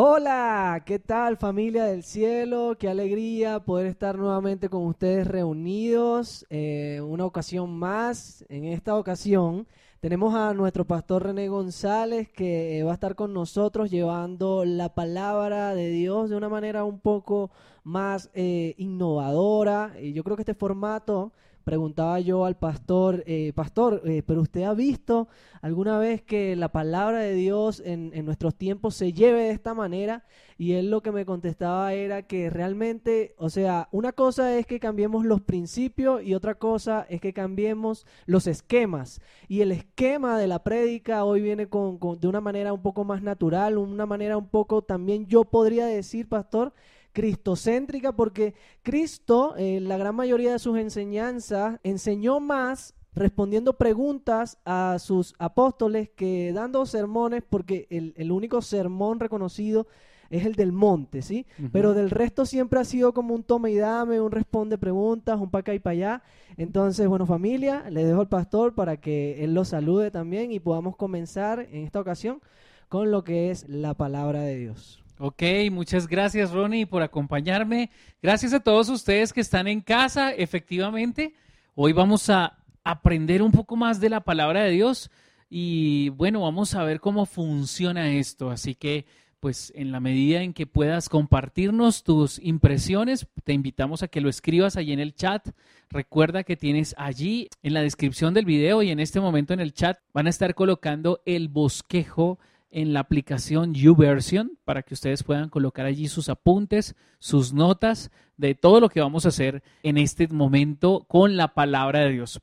Hola, ¿qué tal familia del cielo? Qué alegría poder estar nuevamente con ustedes reunidos. Eh, una ocasión más. En esta ocasión tenemos a nuestro pastor René González que va a estar con nosotros llevando la palabra de Dios de una manera un poco más eh, innovadora. Y yo creo que este formato preguntaba yo al pastor, eh, pastor, eh, pero usted ha visto alguna vez que la palabra de Dios en, en, nuestros tiempos se lleve de esta manera? Y él lo que me contestaba era que realmente, o sea, una cosa es que cambiemos los principios y otra cosa es que cambiemos los esquemas. Y el esquema de la prédica hoy viene con, con, de una manera un poco más natural, una manera un poco también yo podría decir, pastor, cristocéntrica porque Cristo, en la gran mayoría de sus enseñanzas, enseñó más respondiendo preguntas a sus apóstoles que dando sermones, porque el, el único sermón reconocido es el del monte, ¿sí? Uh -huh. Pero del resto siempre ha sido como un toma y dame, un responde preguntas, un para acá y para allá. Entonces, bueno, familia, le dejo al pastor para que él los salude también y podamos comenzar en esta ocasión con lo que es la palabra de Dios. Ok, muchas gracias Ronnie por acompañarme. Gracias a todos ustedes que están en casa. Efectivamente, hoy vamos a aprender un poco más de la palabra de Dios y bueno, vamos a ver cómo funciona esto. Así que, pues en la medida en que puedas compartirnos tus impresiones, te invitamos a que lo escribas allí en el chat. Recuerda que tienes allí en la descripción del video y en este momento en el chat van a estar colocando el bosquejo en la aplicación YouVersion para que ustedes puedan colocar allí sus apuntes, sus notas de todo lo que vamos a hacer en este momento con la palabra de Dios.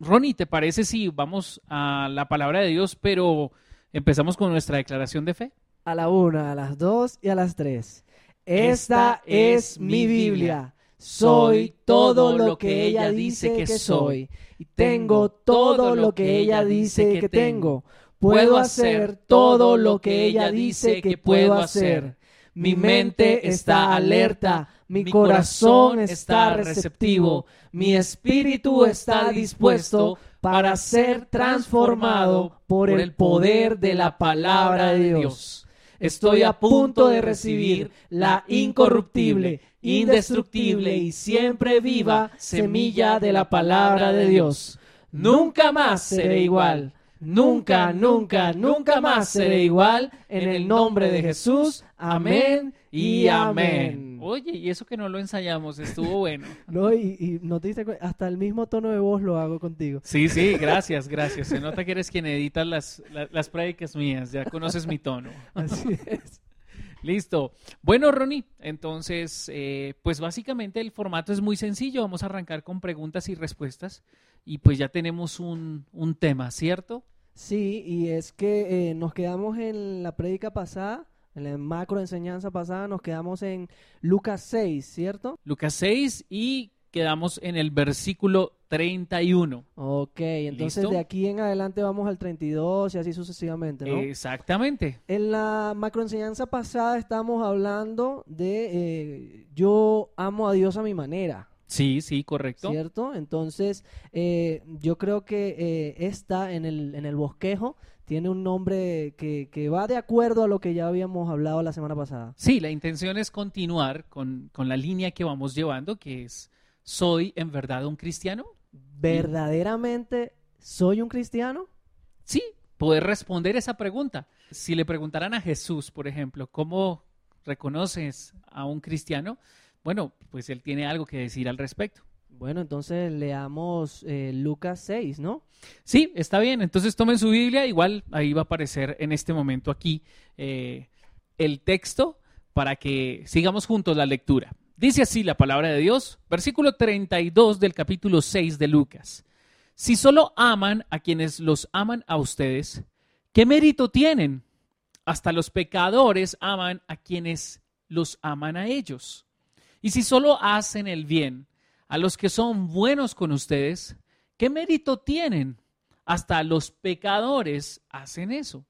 Ronnie, ¿te parece si vamos a la palabra de Dios, pero empezamos con nuestra declaración de fe? A la una, a las dos y a las tres. Esta, Esta es mi Biblia. Soy todo lo que ella dice que soy. Y tengo todo lo que ella dice que tengo. Puedo hacer todo lo que ella dice que puedo hacer. Mi mente está alerta, mi corazón está receptivo, mi espíritu está dispuesto para ser transformado por el poder de la palabra de Dios. Estoy a punto de recibir la incorruptible, indestructible y siempre viva semilla de la palabra de Dios. Nunca más seré igual. Nunca, nunca, nunca más seré igual. En el nombre de Jesús. Amén y amén. Oye, y eso que no lo ensayamos, estuvo bueno. no, y, y no te diste hasta el mismo tono de voz lo hago contigo. Sí, sí, gracias, gracias. Se nota que eres quien edita las, las, las prédicas mías, ya conoces mi tono. Así es. Listo. Bueno, Ronnie, entonces, eh, pues básicamente el formato es muy sencillo. Vamos a arrancar con preguntas y respuestas. Y pues ya tenemos un, un tema, ¿cierto? Sí, y es que eh, nos quedamos en la prédica pasada, en la macro enseñanza pasada, nos quedamos en Lucas 6, ¿cierto? Lucas 6 y quedamos en el versículo 31. Ok, entonces ¿Listo? de aquí en adelante vamos al 32 y así sucesivamente, ¿no? Exactamente. En la macroenseñanza pasada estamos hablando de eh, yo amo a Dios a mi manera. Sí, sí, correcto. ¿Cierto? Entonces, eh, yo creo que eh, esta en el, en el bosquejo tiene un nombre que, que, va de acuerdo a lo que ya habíamos hablado la semana pasada. Sí, la intención es continuar con, con la línea que vamos llevando, que es, ¿soy en verdad un cristiano? ¿Verdaderamente soy un cristiano? Sí, poder responder esa pregunta. Si le preguntaran a Jesús, por ejemplo, ¿cómo reconoces a un cristiano? Bueno, pues él tiene algo que decir al respecto. Bueno, entonces leamos eh, Lucas 6, ¿no? Sí, está bien. Entonces tomen su Biblia, igual ahí va a aparecer en este momento aquí eh, el texto para que sigamos juntos la lectura. Dice así la palabra de Dios, versículo 32 del capítulo 6 de Lucas. Si solo aman a quienes los aman a ustedes, ¿qué mérito tienen? Hasta los pecadores aman a quienes los aman a ellos. Y si solo hacen el bien a los que son buenos con ustedes, ¿qué mérito tienen? Hasta los pecadores hacen eso.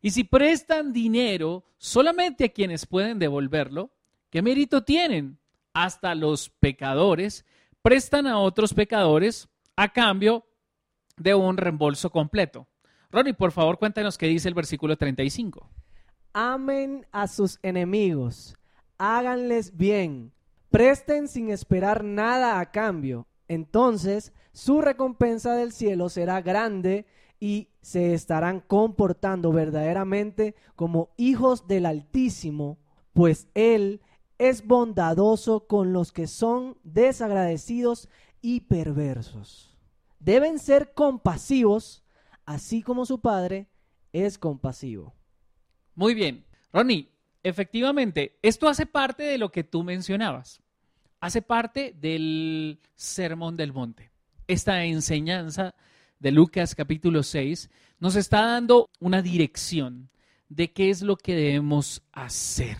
Y si prestan dinero solamente a quienes pueden devolverlo, ¿qué mérito tienen? Hasta los pecadores prestan a otros pecadores a cambio de un reembolso completo. Ronnie, por favor, cuéntanos qué dice el versículo 35. amen a sus enemigos, háganles bien, presten sin esperar nada a cambio. Entonces su recompensa del cielo será grande y se estarán comportando verdaderamente como hijos del Altísimo, pues Él es bondadoso con los que son desagradecidos y perversos. Deben ser compasivos, así como su Padre es compasivo. Muy bien. Ronnie, efectivamente, esto hace parte de lo que tú mencionabas. Hace parte del Sermón del Monte. Esta enseñanza de Lucas capítulo 6 nos está dando una dirección de qué es lo que debemos hacer.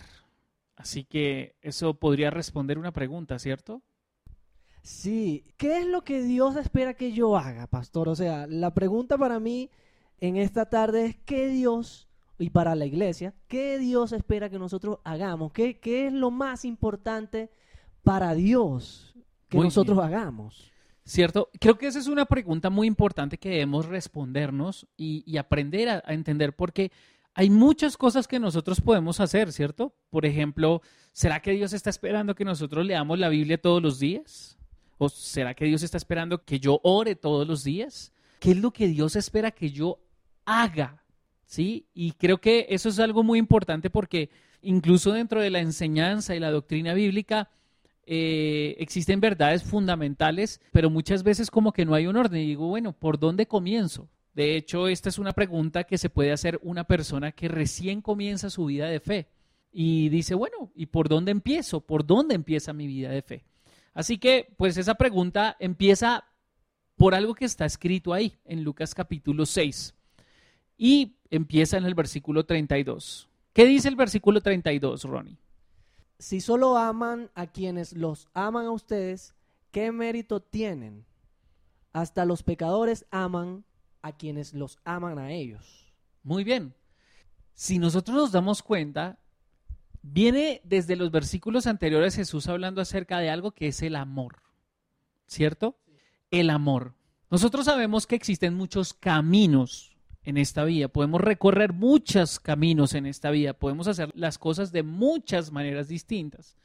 Así que eso podría responder una pregunta, ¿cierto? Sí, ¿qué es lo que Dios espera que yo haga, pastor? O sea, la pregunta para mí en esta tarde es qué Dios, y para la iglesia, qué Dios espera que nosotros hagamos, qué, qué es lo más importante para Dios que nosotros hagamos. ¿Cierto? Creo que esa es una pregunta muy importante que debemos respondernos y, aprender a, a, entender porque hay muchas cosas que nosotros podemos hacer, ¿cierto? Por ejemplo, ¿será que Dios está esperando que nosotros leamos la Biblia todos los días? ¿O será que Dios está esperando que yo ore todos los días? ¿Qué es lo que Dios espera que yo haga? ¿Sí? Y creo que eso es algo muy importante porque incluso dentro de la enseñanza y la doctrina bíblica, eh, existen verdades fundamentales, pero muchas veces como que no hay un orden. Y digo, bueno, ¿por dónde comienzo? De hecho, esta es una pregunta que se puede hacer una persona que recién comienza su vida de fe y dice, bueno, ¿y por dónde empiezo? ¿Por dónde empieza mi vida de fe? Así que, pues esa pregunta empieza por algo que está escrito ahí en Lucas capítulo 6 y empieza en el versículo 32. ¿Qué dice el versículo 32, Ronnie? si solo aman a quienes los aman a ustedes, ¿qué mérito tienen? Hasta los pecadores aman a quienes los aman a ellos. Muy bien. Si nosotros nos damos cuenta, viene desde los versículos anteriores Jesús hablando acerca de algo que es el amor. ¿Cierto? El amor. Nosotros sabemos que existen muchos caminos en esta vida. Podemos recorrer muchos caminos en esta vida, podemos hacer las cosas de muchas maneras distintas.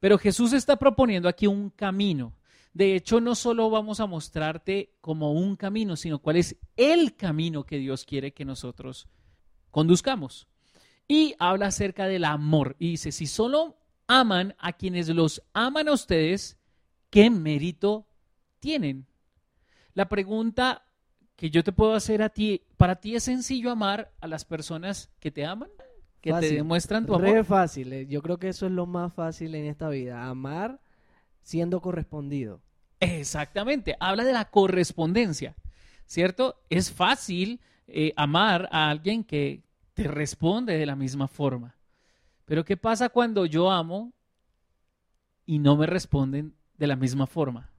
Pero Jesús está proponiendo aquí un camino. De hecho, no solo vamos a mostrarte como un camino, sino cuál es el camino que Dios quiere que nosotros conduzcamos. Y habla acerca del amor. Y dice, si solo aman a quienes los aman a ustedes, ¿qué mérito tienen? La pregunta que yo te puedo hacer a ti, para ti es sencillo amar a las personas que te aman, que te demuestran tu amor. Es fácil, eh. yo creo que eso es lo más fácil en esta vida, amar siendo correspondido. Exactamente, habla de la correspondencia, ¿cierto? Es fácil eh, amar a alguien que te responde de la misma forma. Pero ¿qué pasa cuando yo amo y no me responden de la misma forma?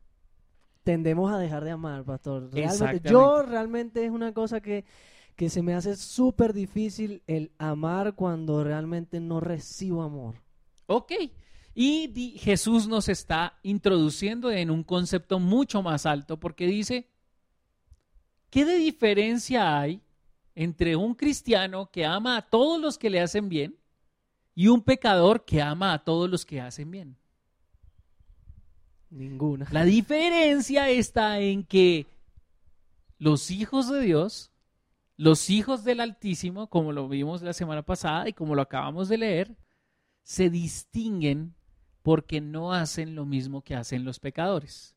Tendemos a dejar de amar, pastor. Realmente, yo realmente es una cosa que, que se me hace súper difícil el amar cuando realmente no recibo amor. Ok. Y Jesús nos está introduciendo en un concepto mucho más alto porque dice, ¿qué de diferencia hay entre un cristiano que ama a todos los que le hacen bien y un pecador que ama a todos los que hacen bien? Ninguna. La diferencia está en que los hijos de Dios, los hijos del Altísimo, como lo vimos la semana pasada y como lo acabamos de leer, se distinguen porque no hacen lo mismo que hacen los pecadores.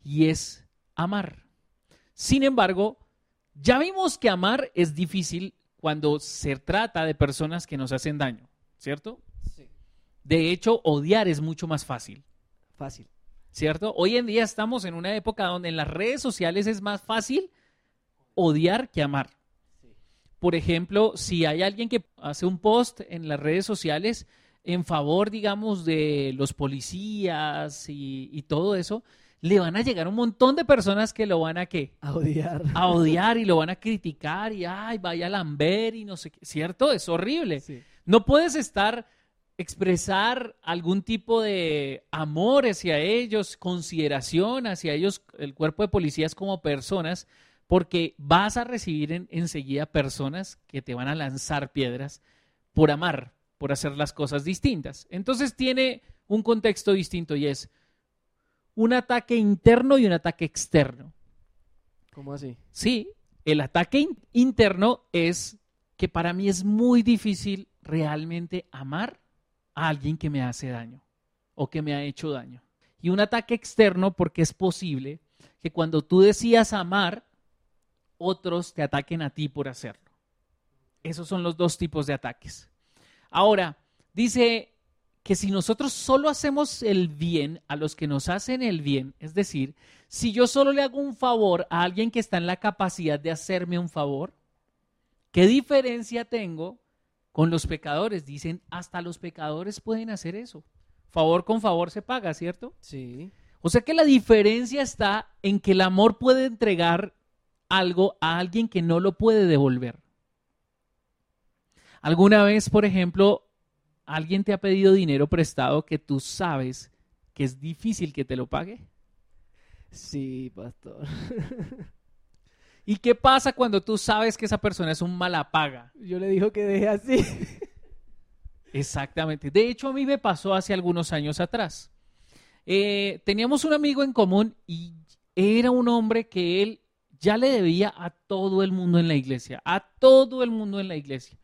Y es amar. Sin embargo, ya vimos que amar es difícil cuando se trata de personas que nos hacen daño, ¿cierto? Sí. De hecho, odiar es mucho más fácil fácil. ¿Cierto? Hoy en día estamos en una época donde en las redes sociales es más fácil odiar que amar. Por ejemplo, si hay alguien que hace un post en las redes sociales en favor, digamos, de los policías y, todo eso, le van a llegar un montón de personas que lo van a qué? A odiar. A odiar y lo van a criticar y ay, vaya a lamber y no sé qué. ¿Cierto? Es horrible. No puedes estar expresar algún tipo de amor hacia ellos, consideración hacia ellos, el cuerpo de policías como personas, porque vas a recibir enseguida personas que te van a lanzar piedras por amar, por hacer las cosas distintas. Entonces tiene un contexto distinto y es un ataque interno y un ataque externo. ¿Cómo así? Sí, el ataque interno es que para mí es muy difícil realmente amar a alguien que me hace daño o que me ha hecho daño. Y un ataque externo porque es posible que cuando tú decías amar, otros te ataquen a ti por hacerlo. Esos son los dos tipos de ataques. Ahora, dice que si nosotros solo hacemos el bien a los que nos hacen el bien, es decir, si yo solo le hago un favor a alguien que está en la capacidad de hacerme un favor, ¿qué diferencia tengo con los pecadores? Dicen, hasta los pecadores pueden hacer eso. Favor con favor se paga, ¿cierto? Sí. O sea que la diferencia está en que el amor puede entregar algo a alguien que no lo puede devolver. ¿Alguna vez, por ejemplo, alguien te ha pedido dinero prestado que tú sabes que es difícil que te lo pague? Sí, pastor. ¿Y qué pasa cuando tú sabes que esa persona es un mala paga? Yo le dijo que deje así. Exactamente. De hecho, a mí me pasó hace algunos años atrás. Eh, teníamos un amigo en común y era un hombre que él ya le debía a todo el mundo en la iglesia, a todo el mundo en la iglesia.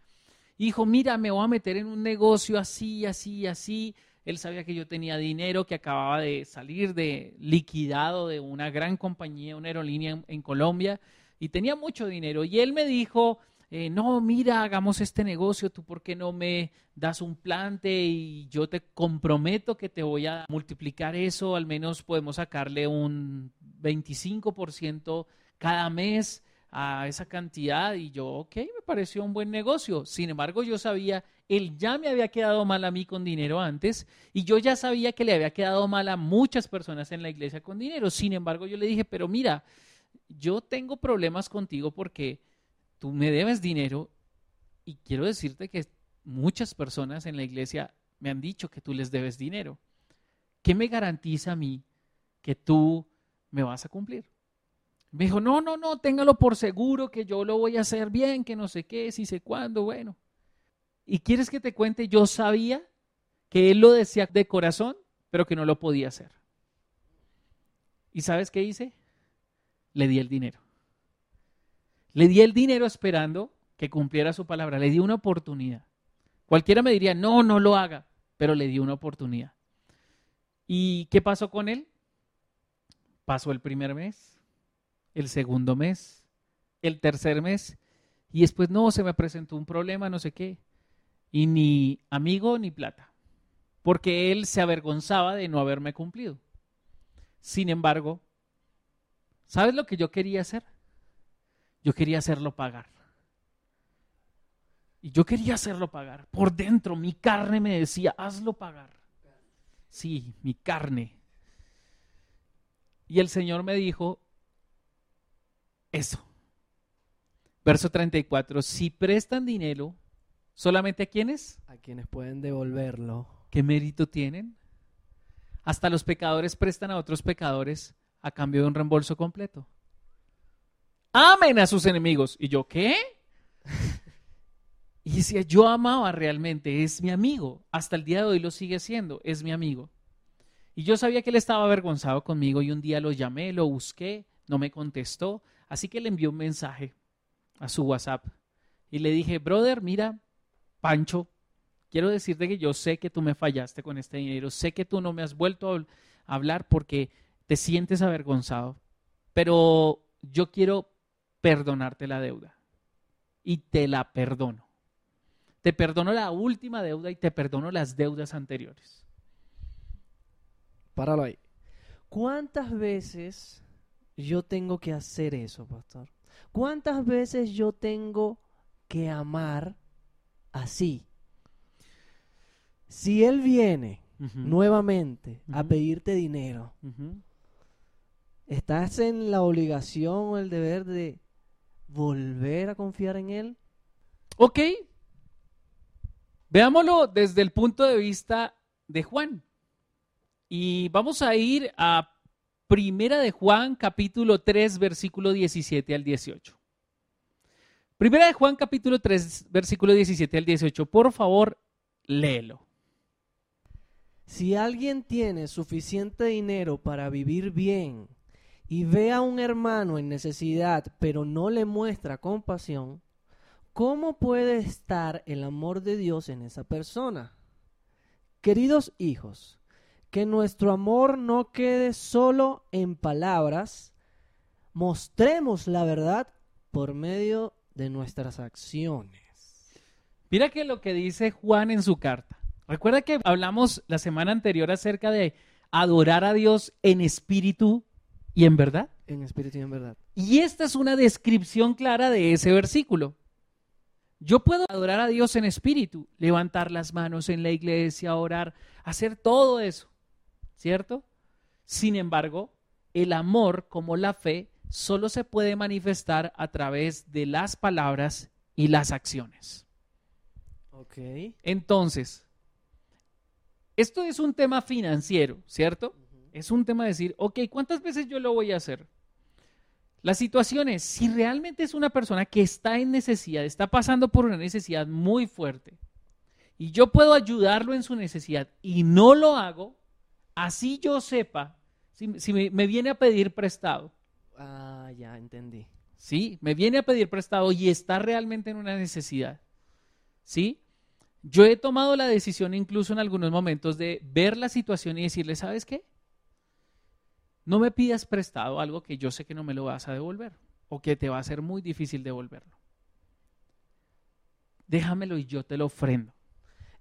Dijo, mira, me voy a meter en un negocio así, así, así. Él sabía que yo tenía dinero, que acababa de salir de liquidado de una gran compañía, una aerolínea en Colombia, y tenía mucho dinero. Y él me dijo, eh, no, mira, hagamos este negocio, tú por qué no me das un plante y yo te comprometo que te voy a multiplicar eso, al menos podemos sacarle un 25% cada mes a esa cantidad y yo, ok, me pareció un buen negocio. Sin embargo, yo sabía, él ya me había quedado mal a mí con dinero antes y yo ya sabía que le había quedado mal a muchas personas en la iglesia con dinero. Sin embargo, yo le dije, pero mira, yo tengo problemas contigo porque tú me debes dinero y quiero decirte que muchas personas en la iglesia me han dicho que tú les debes dinero. ¿Qué me garantiza a mí que tú me vas a cumplir? Me dijo, no, no, no, téngalo por seguro que yo lo voy a hacer bien, que no sé qué, si sé cuándo, bueno. ¿Y quieres que te cuente? Yo sabía que él lo decía de corazón, pero que no lo podía hacer. ¿Y sabes qué hice? Le di el dinero. Le di el dinero esperando que cumpliera su palabra. Le di una oportunidad. Cualquiera me diría, no, no lo haga, pero le di una oportunidad. ¿Y qué pasó con él? Pasó el primer mes, el segundo mes, el tercer mes, y después no, se me presentó un problema, no sé qué, y ni amigo ni plata, porque él se avergonzaba de no haberme cumplido. Sin embargo, ¿sabes lo que yo quería hacer? Yo quería hacerlo pagar. Y yo quería hacerlo pagar. Por dentro, mi carne me decía, hazlo pagar. Sí, mi carne. Y el Señor me dijo, eso. Verso 34, si prestan dinero, ¿solamente a quiénes? A quienes pueden devolverlo. ¿Qué mérito tienen? Hasta los pecadores prestan a otros pecadores a cambio de un reembolso completo. Amen a sus enemigos. ¿Y yo qué? y decía, yo amaba realmente, es mi amigo. Hasta el día de hoy lo sigue siendo, es mi amigo. Y yo sabía que él estaba avergonzado conmigo y un día lo llamé, lo busqué, no me contestó. Así que le envió un mensaje a su WhatsApp y le dije, brother, mira, Pancho, quiero decirte que yo sé que tú me fallaste con este dinero, sé que tú no me has vuelto a hablar porque te sientes avergonzado, pero yo quiero perdonarte la deuda y te la perdono. Te perdono la última deuda y te perdono las deudas anteriores. Páralo ahí. ¿Cuántas veces yo tengo que hacer eso, pastor? ¿Cuántas veces yo tengo que amar así? Si él viene nuevamente a pedirte dinero, ¿estás en la obligación o el deber de volver a confiar en él? Ok. Veámoslo desde el punto de vista de Juan. Y vamos a ir a Primera de Juan, capítulo 3, versículo 17 al 18. Primera de Juan capítulo 3, versículo 17 al 18. Por favor, léelo. Si alguien tiene suficiente dinero para vivir bien y ve a un hermano en necesidad pero no le muestra compasión, ¿cómo puede estar el amor de Dios en esa persona? Queridos hijos, que nuestro amor no quede solo en palabras, mostremos la verdad por medio de nuestras acciones. Mira que lo que dice Juan en su carta. Recuerda que hablamos la semana anterior acerca de adorar a Dios en espíritu y en verdad. En espíritu y en verdad. Y esta es una descripción clara de ese versículo. Yo puedo adorar a Dios en espíritu, levantar las manos en la iglesia, orar, hacer todo eso, ¿cierto? Sin embargo, el amor como la fe solo se puede manifestar a través de las palabras y las acciones. Ok. Entonces, esto es un tema financiero, ¿cierto? Es un tema de decir, ok, ¿cuántas veces yo lo voy a hacer? La situación es, si realmente es una persona que está en necesidad, está pasando por una necesidad muy fuerte, y yo puedo ayudarlo en su necesidad y no lo hago, así yo sepa, si, si me, me viene a pedir prestado, Ah, ya entendí. ¿sí? Me viene a pedir prestado y está realmente en una necesidad, ¿sí? Yo he tomado la decisión incluso en algunos momentos de ver la situación y decirle, ¿sabes qué? No me pidas prestado algo que yo sé que no me lo vas a devolver o que te va a ser muy difícil devolverlo. Déjamelo y yo te lo ofrendo,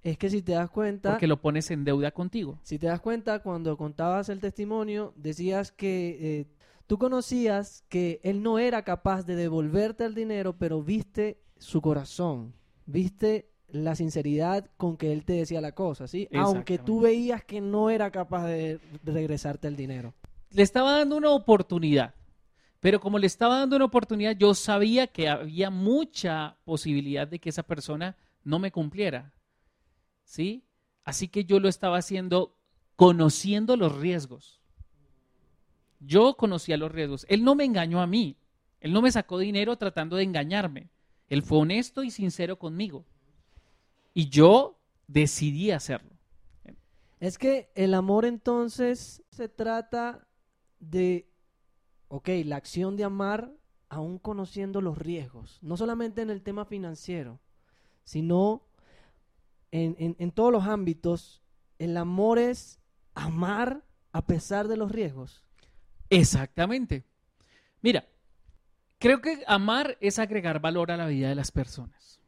Es que si te das cuenta, porque lo pones en deuda contigo. si te das cuenta, cuando contabas el testimonio, decías que eh, tú conocías que él no era capaz de devolverte el dinero, pero viste su corazón, viste la sinceridad con que él te decía la cosa, ¿sí? Aunque tú veías que no era capaz de regresarte el dinero. Le estaba dando una oportunidad, pero como le estaba dando una oportunidad, yo sabía que había mucha posibilidad de que esa persona no me cumpliera. ¿Sí? Así que yo lo estaba haciendo conociendo los riesgos. Yo conocía los riesgos. Él no me engañó a mí. Él no me sacó dinero tratando de engañarme. Él fue honesto y sincero conmigo. Y yo decidí hacerlo. Es que el amor entonces se trata de, ok, la acción de amar aún conociendo los riesgos, no solamente en el tema financiero, sino en, en- en todos los ámbitos. El amor es amar a pesar de los riesgos. Exactamente. Mira, creo que amar es agregar valor a la vida de las personas.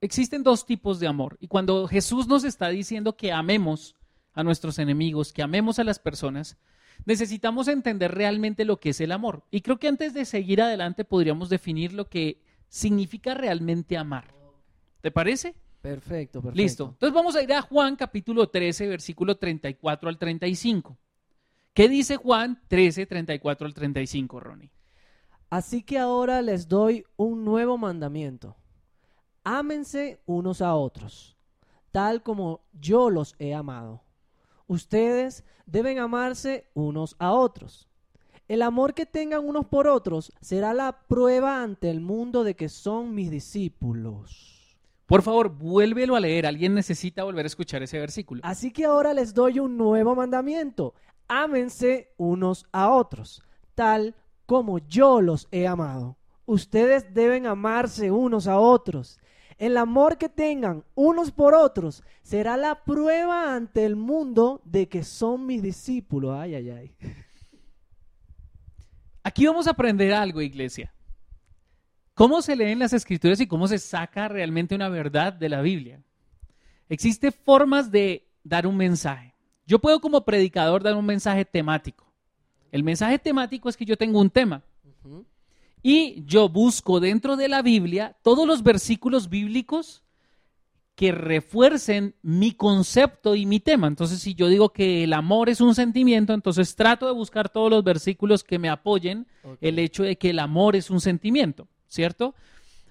Existen dos tipos de amor y cuando Jesús nos está diciendo que amemos a nuestros enemigos, que amemos a las personas, necesitamos entender realmente lo que es el amor. Y creo que antes de seguir adelante podríamos definir lo que significa realmente amar. ¿Te parece? Perfecto, perfecto. Listo. Entonces vamos a ir a Juan capítulo 13, versículo 34 al 35. ¿Qué dice Juan 13, 34 al 35, Ronnie? Así que ahora les doy un nuevo mandamiento. Ámense unos a otros, tal como yo los he amado. Ustedes deben amarse unos a otros. El amor que tengan unos por otros será la prueba ante el mundo de que son mis discípulos. Por favor, vuélvelo a leer. Alguien necesita volver a escuchar ese versículo. Así que ahora les doy un nuevo mandamiento. Ámense unos a otros, tal como yo los he amado. Ustedes deben amarse unos a otros. El amor que tengan unos por otros será la prueba ante el mundo de que son mis discípulos. Ay, ay, ay. Aquí vamos a aprender algo, iglesia. ¿Cómo se leen las escrituras y cómo se saca realmente una verdad de la Biblia? Existen formas de dar un mensaje. Yo puedo como predicador dar un mensaje temático. El mensaje temático es que yo tengo un tema y yo busco dentro de la Biblia todos los versículos bíblicos que refuercen mi concepto y mi tema. Entonces, si yo digo que el amor es un sentimiento, entonces trato de buscar todos los versículos que me apoyen el hecho de que el amor es un sentimiento, ¿cierto?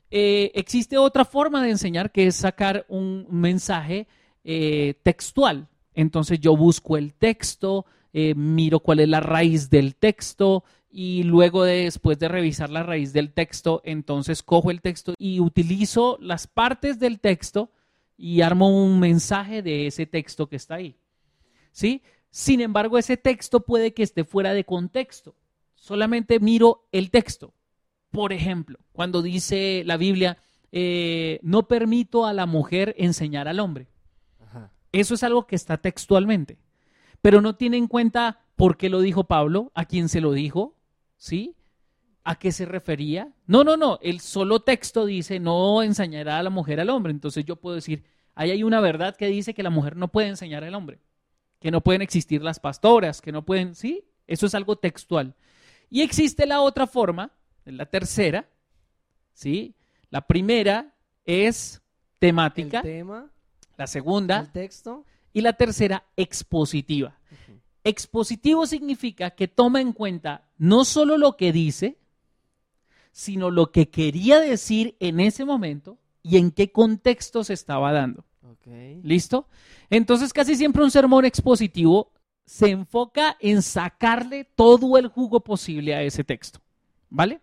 Eh, existe otra forma de enseñar que es sacar un mensaje eh, textual. Entonces yo busco el texto, eh, miro cuál es la raíz del texto y luego de, después de revisar la raíz del texto, entonces cojo el texto y utilizo las partes del texto y armo un mensaje de ese texto que está ahí. ¿Sí? Sin embargo, ese texto puede que esté fuera de contexto. Solamente miro el texto. Por ejemplo, cuando dice la Biblia, eh, no permito a la mujer enseñar al hombre. Eso es algo que está textualmente. Pero no tiene en cuenta por qué lo dijo Pablo, a quién se lo dijo, ¿sí? ¿A qué se refería? No, no, no. El solo texto dice no enseñará a la mujer al hombre. Entonces yo puedo decir, ahí hay una verdad que dice que la mujer no puede enseñar al hombre, que no pueden existir las pastoras, que no pueden, ¿sí? Eso es algo textual. Y existe la otra forma, la tercera, ¿sí? La primera es temática. El tema, la segunda. el texto. Y la tercera, expositiva. Expositivo significa que toma en cuenta no solo lo que dice, sino lo que quería decir en ese momento y en qué contexto se estaba dando. ¿Listo? Entonces casi siempre un sermón expositivo se enfoca en sacarle todo el jugo posible a ese texto. ¿Vale?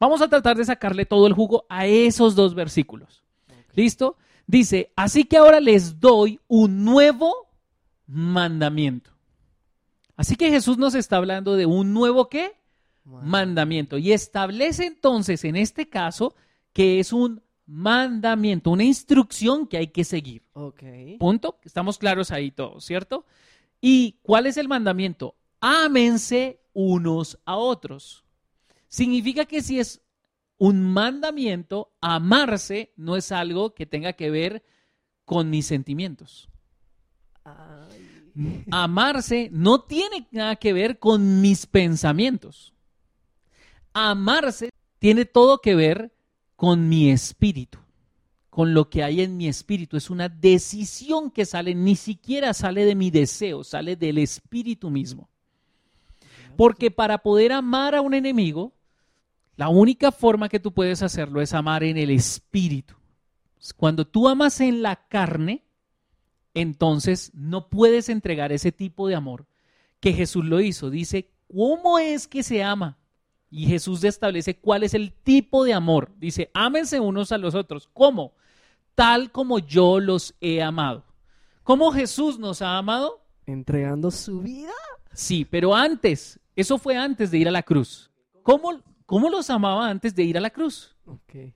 Vamos a tratar de sacarle todo el jugo a esos dos versículos. ¿Listo? Dice, así que ahora les doy un nuevo mandamiento. Así que Jesús nos está hablando de un nuevo qué? Mandamiento. Y establece entonces en este caso que es un mandamiento, una instrucción que hay que seguir. Punto. Estamos claros ahí todos, ¿cierto? ¿Y cuál es el mandamiento? Ámense unos a otros. Significa que si es un mandamiento, amarse no es algo que tenga que ver con mis sentimientos. Amarse no tiene nada que ver con mis pensamientos. Amarse tiene todo que ver con mi espíritu, con lo que hay en mi espíritu. Es una decisión que sale, ni siquiera sale de mi deseo, sale del espíritu mismo. Porque para poder amar a un enemigo, la única forma que tú puedes hacerlo es amar en el espíritu. Cuando tú amas en la carne, entonces no puedes entregar ese tipo de amor que Jesús lo hizo. Dice, ¿cómo es que se ama? Y Jesús establece cuál es el tipo de amor. Dice, ámense unos a los otros. ¿Cómo? Tal como yo los he amado. ¿Cómo Jesús nos ha amado? Entregando su vida. Sí, pero antes, eso fue antes de ir a la cruz. ¿Cómo, ¿Cómo los amaba antes de ir a la cruz? Ok.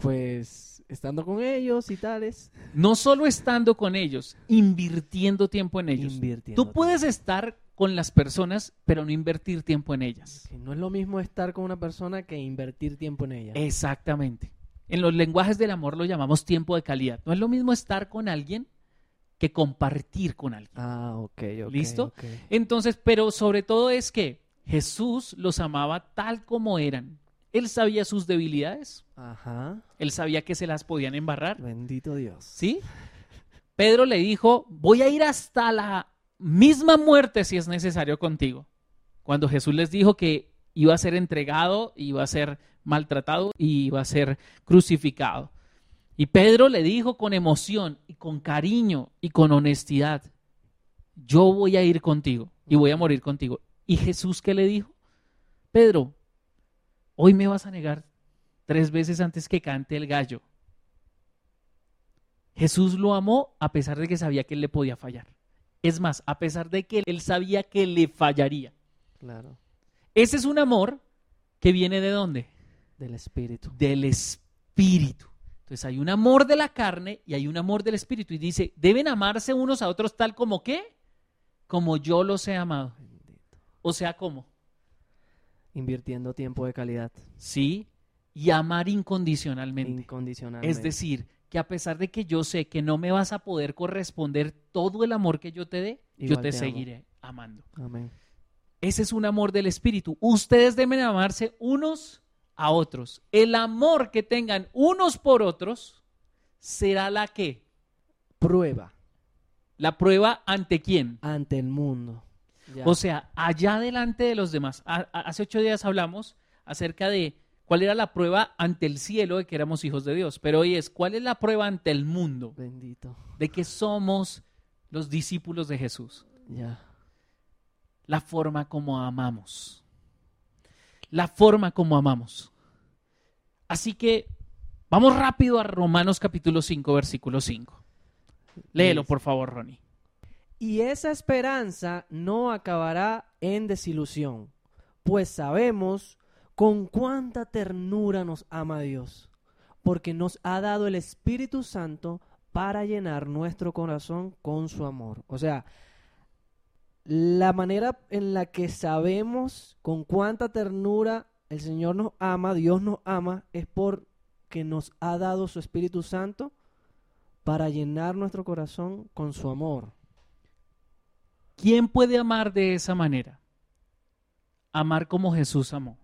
Pues estando con ellos y tales. No solo estando con ellos, invirtiendo tiempo en ellos. Invirtiendo Tú puedes estar con las personas, pero no invertir tiempo en ellas. no es lo mismo estar con una persona que invertir tiempo en ella. Exactamente. En los lenguajes del amor lo llamamos tiempo de calidad. No es lo mismo estar con alguien que compartir con alguien. Ah, ok, ok. ¿Listo? Entonces, pero sobre todo es que Jesús los amaba tal como eran. Él sabía sus debilidades. Ajá. Él sabía que se las podían embarrar. Bendito Dios. ¿Sí? Pedro le dijo, voy a ir hasta la misma muerte si es necesario contigo. Cuando Jesús les dijo que iba a ser entregado, iba a ser maltratado y iba a ser crucificado. Y Pedro le dijo con emoción y con cariño y con honestidad, yo voy a ir contigo y voy a morir contigo. ¿Y Jesús qué le dijo? Pedro, hoy me vas a negar tres veces antes que cante el gallo. Jesús lo amó a pesar de que sabía que él le podía fallar. Es más, a pesar de que él sabía que le fallaría. Claro. Ese es un amor que viene de dónde? Del espíritu. Del espíritu. Entonces hay un amor de la carne y hay un amor del espíritu. Y dice, deben amarse unos a otros tal como qué? Como yo los he amado. O sea, ¿cómo? Invirtiendo tiempo de calidad. Sí, y amar incondicionalmente. Incondicionalmente. Es decir, que a pesar de que yo sé que no me vas a poder corresponder todo el amor que yo te dé, yo te, seguiré amando. Amén. Ese es un amor del Espíritu. Ustedes deben amarse unos a otros. El amor que tengan unos por otros será la que? Prueba. ¿La prueba ante quién? Ante el mundo. O sea, allá delante de los demás. hace ocho días hablamos acerca de cuál era la prueba ante el cielo de que éramos hijos de Dios. Pero hoy es, ¿cuál es la prueba ante el mundo? Bendito. De que somos los discípulos de Jesús. Ya. la forma como amamos. La forma como amamos. Así que vamos rápido a Romanos capítulo 5, versículo 5. Léelo, por favor, Ronnie. Y esa esperanza no acabará en desilusión, pues sabemos con cuánta ternura nos ama Dios, porque nos ha dado el Espíritu Santo para llenar nuestro corazón con su amor. O sea, la manera en la que sabemos con cuánta ternura el Señor nos ama, Dios nos ama, es porque nos ha dado su Espíritu Santo para llenar nuestro corazón con su amor. ¿Quién puede amar de esa manera? Amar como Jesús amó.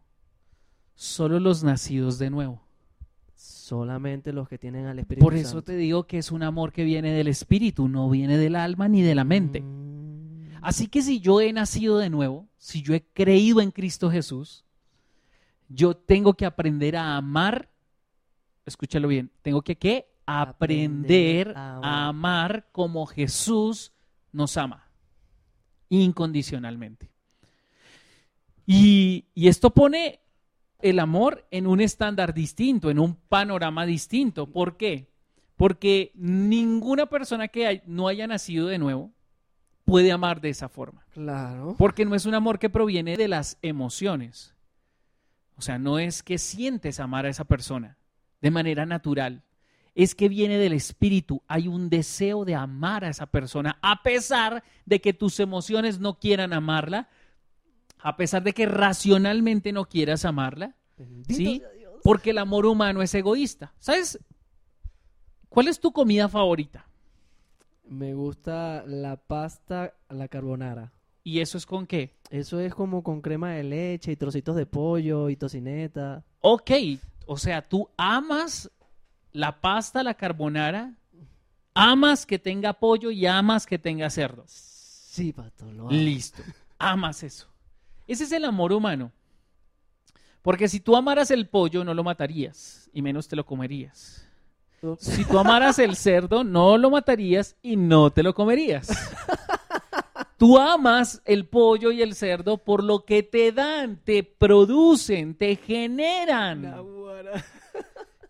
Solo los nacidos de nuevo. Solamente los que tienen al Espíritu Por eso te digo que es un amor que viene del Espíritu, no viene del alma ni de la mente. Mm. Así que si yo he nacido de nuevo, si yo he creído en Cristo Jesús, yo tengo que aprender a amar, escúchalo bien, tengo que ¿qué? aprender, Aprender a a amar como Jesús nos ama, incondicionalmente. Y, y esto pone el amor en un estándar distinto, en un panorama distinto. ¿Por qué? Porque ninguna persona que hay- no haya nacido de nuevo puede amar de esa forma. Claro. Porque no es un amor que proviene de las emociones. O sea, no es que sientes amar a esa persona de manera natural. Es que viene del espíritu. Hay un deseo de amar a esa persona, a pesar de que tus emociones no quieran amarla, a pesar de que racionalmente no quieras amarla, Bendito ¿sí? Porque el amor humano es egoísta. ¿Sabes? ¿Cuál es tu comida favorita? Me gusta la pasta la carbonara. ¿Y eso es con qué? Eso es como con crema de leche y trocitos de pollo y tocineta. Ok, o sea, tú amas la pasta, la carbonara, amas que tenga pollo y amas que tenga cerdo. Sí, pastor, lo amo. Listo, amas eso. Ese es el amor humano. Porque si tú amaras el pollo, no lo matarías y menos te lo comerías. Ups. Si tú amaras el cerdo, no lo matarías y no te lo comerías. Tú amas el pollo y el cerdo por lo que te dan, te producen, te generan.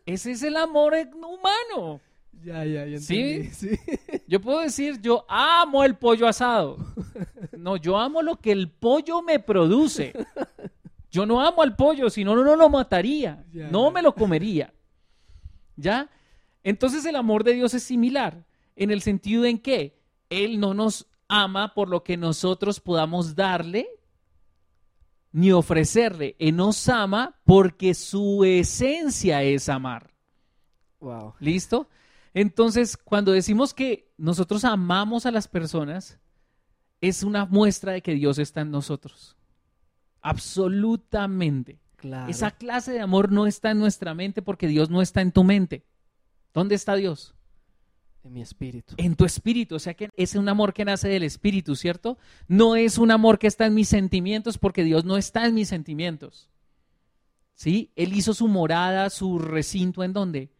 Ese es el amor humano. Ya, ya, ya ¿Sí? entendí. Sí. Yo puedo decir, yo amo el pollo asado. No, yo amo lo que el pollo me produce. Yo no amo al pollo, si no, no lo mataría. Ya, No ya. me lo comería. ¿Ya? Entonces el amor de Dios es similar, en el sentido en que Él no nos ama por lo que nosotros podamos darle ni ofrecerle. Él nos ama porque su esencia es amar. Wow. ¿Listo? Entonces, cuando decimos que nosotros amamos a las personas, es una muestra de que Dios está en nosotros. Absolutamente. Claro. Esa clase de amor no está en nuestra mente porque Dios no está en tu mente. ¿Dónde está Dios? En mi espíritu. En tu espíritu. O sea que es un amor que nace del espíritu, ¿cierto? No es un amor que está en mis sentimientos porque Dios no está en mis sentimientos. ¿Sí? Él hizo su morada, su recinto, ¿en dónde?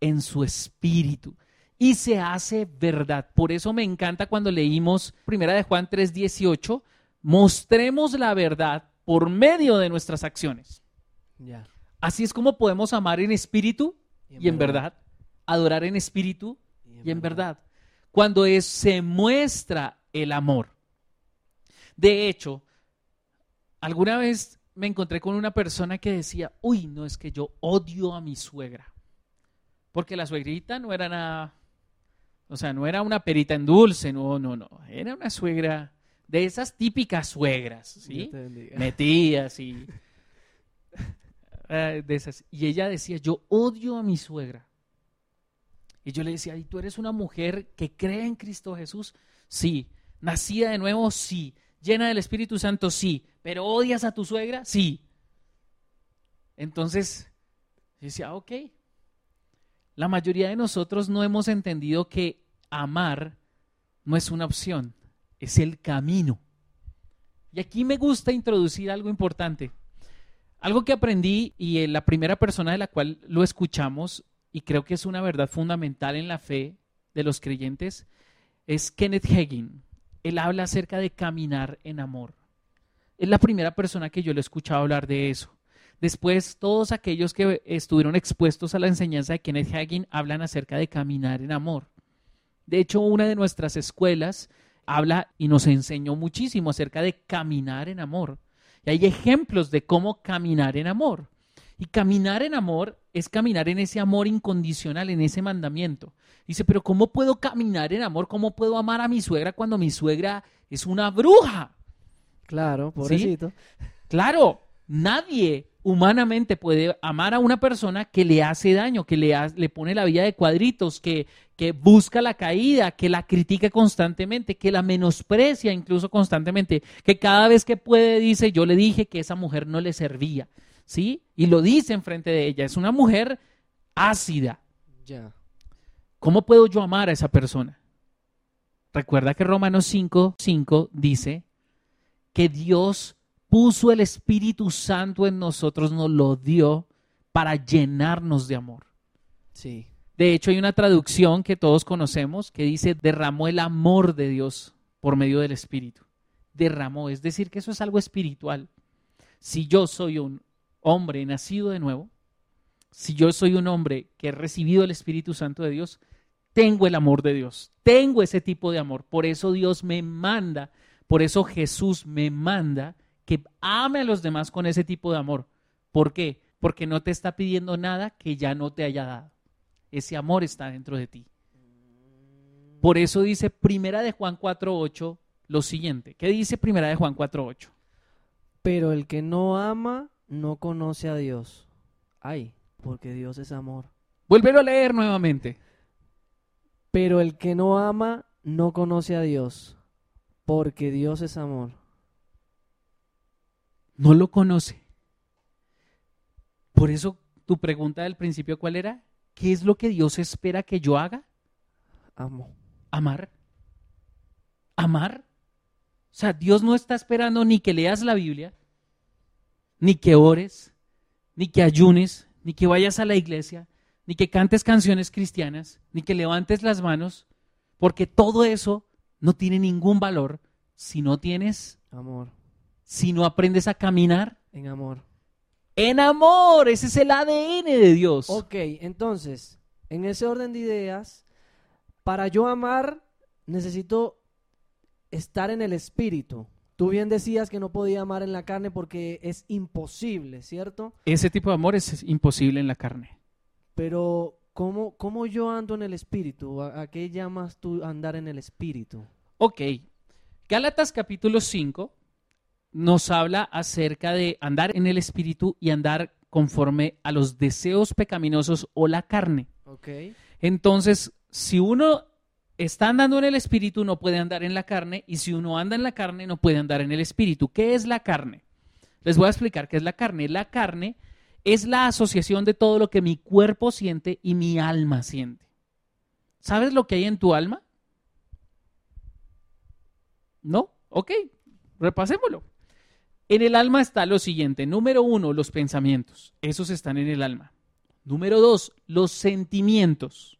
En su espíritu. Y se hace verdad. Por eso me encanta cuando leímos Primera de Juan 3:18, mostremos la verdad por medio de nuestras acciones. Ya. Así es como podemos amar en espíritu y en verdad, adorar en espíritu y en verdad. Cuando es, se muestra el amor. De hecho, alguna vez me encontré con una persona que decía, uy, no es que yo odio a mi suegra. Porque la suegrita no era nada, o sea, no era una perita en dulce, no, no, no. Era una suegra de esas típicas suegras, ¿sí? Metías y... eh, de esas. Y ella decía, yo odio a mi suegra. Y yo le decía, ¿y tú eres una mujer que cree en Cristo Jesús? Sí. ¿Nacida de nuevo? Sí. ¿Llena del Espíritu Santo? Sí. ¿Pero odias a tu suegra? Sí. Entonces, decía, ok. La mayoría de nosotros no hemos entendido que amar no es una opción, es el camino. Y aquí me gusta introducir algo importante. Algo que aprendí y la primera persona de la cual lo escuchamos, y creo que es una verdad fundamental en la fe de los creyentes, es Kenneth Hagin. Él habla acerca de caminar en amor. es la primera persona que yo le he escuchado hablar de eso. Después, todos aquellos que estuvieron expuestos a la enseñanza de Kenneth Hagin hablan acerca de caminar en amor. De hecho, una de nuestras escuelas habla y nos enseñó muchísimo acerca de caminar en amor. Y hay ejemplos de cómo caminar en amor. Y caminar en amor es caminar en ese amor incondicional, en ese mandamiento. Dice, pero ¿cómo puedo caminar en amor? ¿Cómo puedo amar a mi suegra cuando mi suegra es una bruja? Claro, pobrecito. Claro, nadie humanamente puede amar a una persona que le hace daño, que le, le pone la vida de cuadritos, que, que busca la caída, que la critica constantemente, que la menosprecia incluso constantemente, que cada vez que puede dice, yo le dije que esa mujer no le servía, ¿sí? Y lo dice enfrente de ella, es una mujer ácida. Ya. ¿Cómo puedo yo amar a esa persona? Recuerda que Romanos 5, 5 dice que Dios puso el Espíritu Santo en nosotros, nos lo dio para llenarnos de amor. Sí. De hecho, hay una traducción que todos conocemos que dice, derramó el amor de Dios por medio del Espíritu. Derramó, es decir, que eso es algo espiritual. Si yo soy un hombre nacido de nuevo, si yo soy un hombre que he recibido el Espíritu Santo de Dios, tengo el amor de Dios, tengo ese tipo de amor. Por eso Dios me manda, por eso Jesús me manda que ame a los demás con ese tipo de amor. ¿Por qué? Porque no te está pidiendo nada que ya no te haya dado. Ese amor está dentro de ti. Por eso dice Primera de Juan 4:8 lo siguiente. ¿Qué dice Primera de Juan 4:8? Pero el que no ama no conoce a Dios. Ay, porque Dios es amor. Vuélvelo a leer nuevamente. Pero el que no ama no conoce a Dios, porque Dios es amor. No lo conoce. Por eso tu pregunta del principio, ¿cuál era? ¿Qué es lo que Dios espera que yo haga? Amo. Amar. Amar. O sea, Dios no está esperando ni que leas la Biblia, ni que ores, ni que ayunes, ni que vayas a la iglesia, ni que cantes canciones cristianas, ni que levantes las manos, porque todo eso no tiene ningún valor si no tienes amor, si no aprendes a caminar en amor. En amor, ese es el ADN de Dios. Ok, entonces, en ese orden de ideas, para yo amar necesito estar en el espíritu. Tú bien decías que no podía amar en la carne porque es imposible, ¿cierto? Ese tipo de amor es imposible en la carne. Pero, ¿cómo, cómo yo ando en el espíritu? ¿A, qué llamas tú andar en el espíritu? Ok. Gálatas capítulo 5 nos habla acerca de andar en el espíritu y andar conforme a los deseos pecaminosos o la carne. Ok. Entonces, si uno está andando en el espíritu, no puede andar en la carne, y si uno anda en la carne, no puede andar en el espíritu. ¿Qué es la carne? Les voy a explicar qué es la carne. La carne es la asociación de todo lo que mi cuerpo siente y mi alma siente. ¿Sabes lo que hay en tu alma? ¿No? Ok, repasémoslo. En el alma está lo siguiente. Número uno, los pensamientos. Esos están en el alma. Número dos, los sentimientos.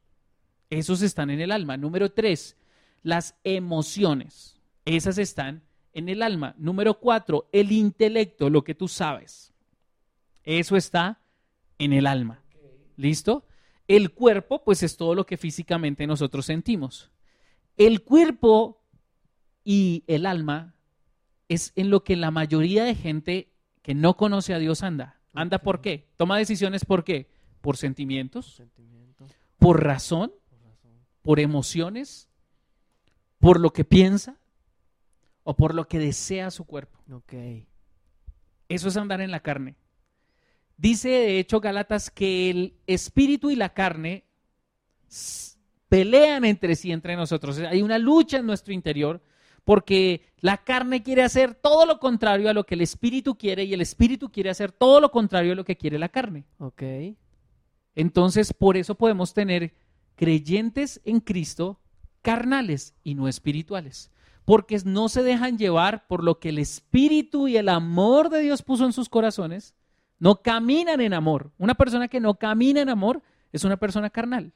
Esos están en el alma. Número tres, las emociones. Esas están en el alma. Número cuatro, el intelecto, lo que tú sabes. Eso está en el alma. ¿Listo? El cuerpo, pues es todo lo que físicamente nosotros sentimos. El cuerpo y el alma es en lo que la mayoría de gente que no conoce a Dios anda. ¿Anda por qué? Toma decisiones por qué? Por sentimientos, por razón por emociones, por lo que piensa o por lo que desea su cuerpo. Okay. Eso es andar en la carne. Dice de hecho Galatas que el espíritu y la carne pelean entre sí, entre nosotros. Hay una lucha en nuestro interior porque la carne quiere hacer todo lo contrario a lo que el espíritu quiere y el espíritu quiere hacer todo lo contrario a lo que quiere la carne. Ok. Entonces, por eso podemos tener creyentes en Cristo carnales y no espirituales, porque no se dejan llevar por lo que el Espíritu y el amor de Dios puso en sus corazones, no caminan en amor. Una persona que no camina en amor es una persona carnal.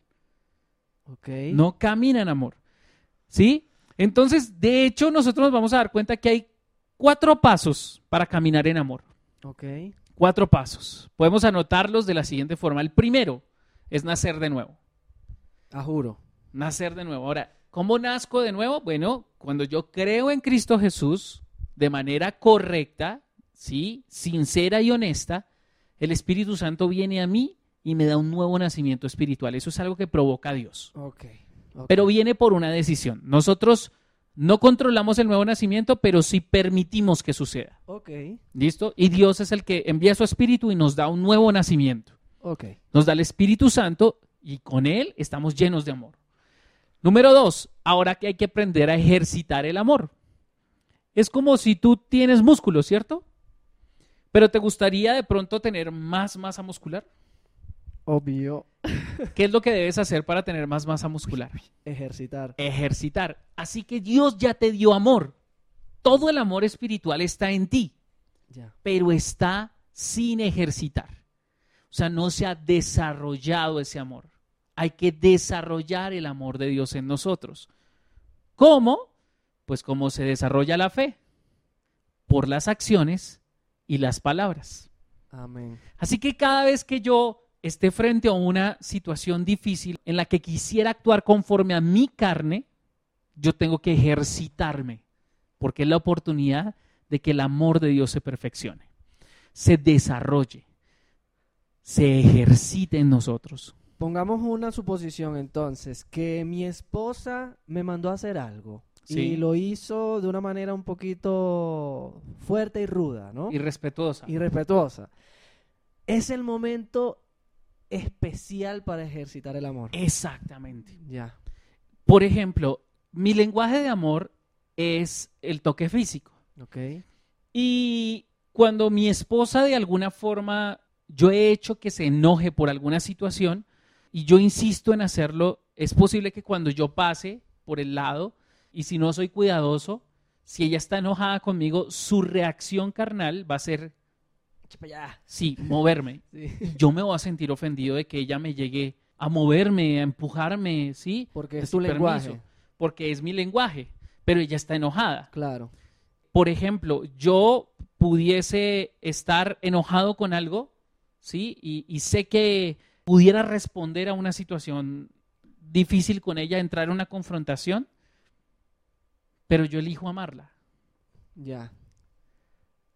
Okay. No camina en amor. ¿Sí? Entonces, de hecho, nosotros nos vamos a dar cuenta que hay cuatro pasos para caminar en amor. Ok. Cuatro pasos. Podemos anotarlos de la siguiente forma. El primero es nacer de nuevo. A juro. Nacer de nuevo. Ahora, ¿cómo nazco de nuevo? Bueno, cuando yo creo en Cristo Jesús de manera correcta, ¿sí? sincera y honesta, el Espíritu Santo viene a mí y me da un nuevo nacimiento espiritual. Eso es algo que provoca Dios. Ok. ok. Pero viene por una decisión. Nosotros no controlamos el nuevo nacimiento, pero sí permitimos que suceda. Ok. ¿Listo? Y Dios es el que envía su Espíritu y nos da un nuevo nacimiento. Nos da el Espíritu Santo y con Él estamos llenos de amor. Número dos, ahora que hay que aprender a ejercitar el amor. Es como si tú tienes músculo, ¿cierto? Pero te gustaría de pronto tener más masa muscular. Obvio. ¿Qué es lo que debes hacer para tener más masa muscular? Ejercitar. Ejercitar. Así que Dios ya te dio amor. Todo el amor espiritual está en ti, Ya. pero está sin ejercitar. O sea, no se ha desarrollado ese amor. Hay que desarrollar el amor de Dios en nosotros. ¿Cómo? Pues como se desarrolla la fe, por las acciones y las palabras. Amén. Así que cada vez que yo esté frente a una situación difícil en la que quisiera actuar conforme a mi carne, yo tengo que ejercitarme, porque es la oportunidad de que el amor de Dios se perfeccione, se desarrolle, se ejercite en nosotros. Pongamos una suposición entonces, que mi esposa me mandó a hacer algo Sí. y lo hizo de una manera un poquito fuerte y ruda, ¿no? Y respetuosa. Y respetuosa. Es el momento especial para ejercitar el amor. Exactamente. Ya. Por ejemplo, mi lenguaje de amor es el toque físico. Ok. Y cuando mi esposa de alguna forma, yo he hecho que se enoje por alguna situación y yo insisto en hacerlo, es posible que cuando yo pase por el lado y si no soy cuidadoso, si ella está enojada conmigo, su reacción carnal va a ser, sí, moverme. Sí. Yo me voy a sentir ofendido de que ella me llegue a moverme, a empujarme, ¿sí? Porque es tu lenguaje. porque es mi lenguaje, pero ella está enojada Claro. por ejemplo, yo pudiese estar enojado con algo, ¿sí? Y, y sé que pudiera responder a una situación difícil con ella, entrar en una confrontación, pero yo elijo amarla. Ya.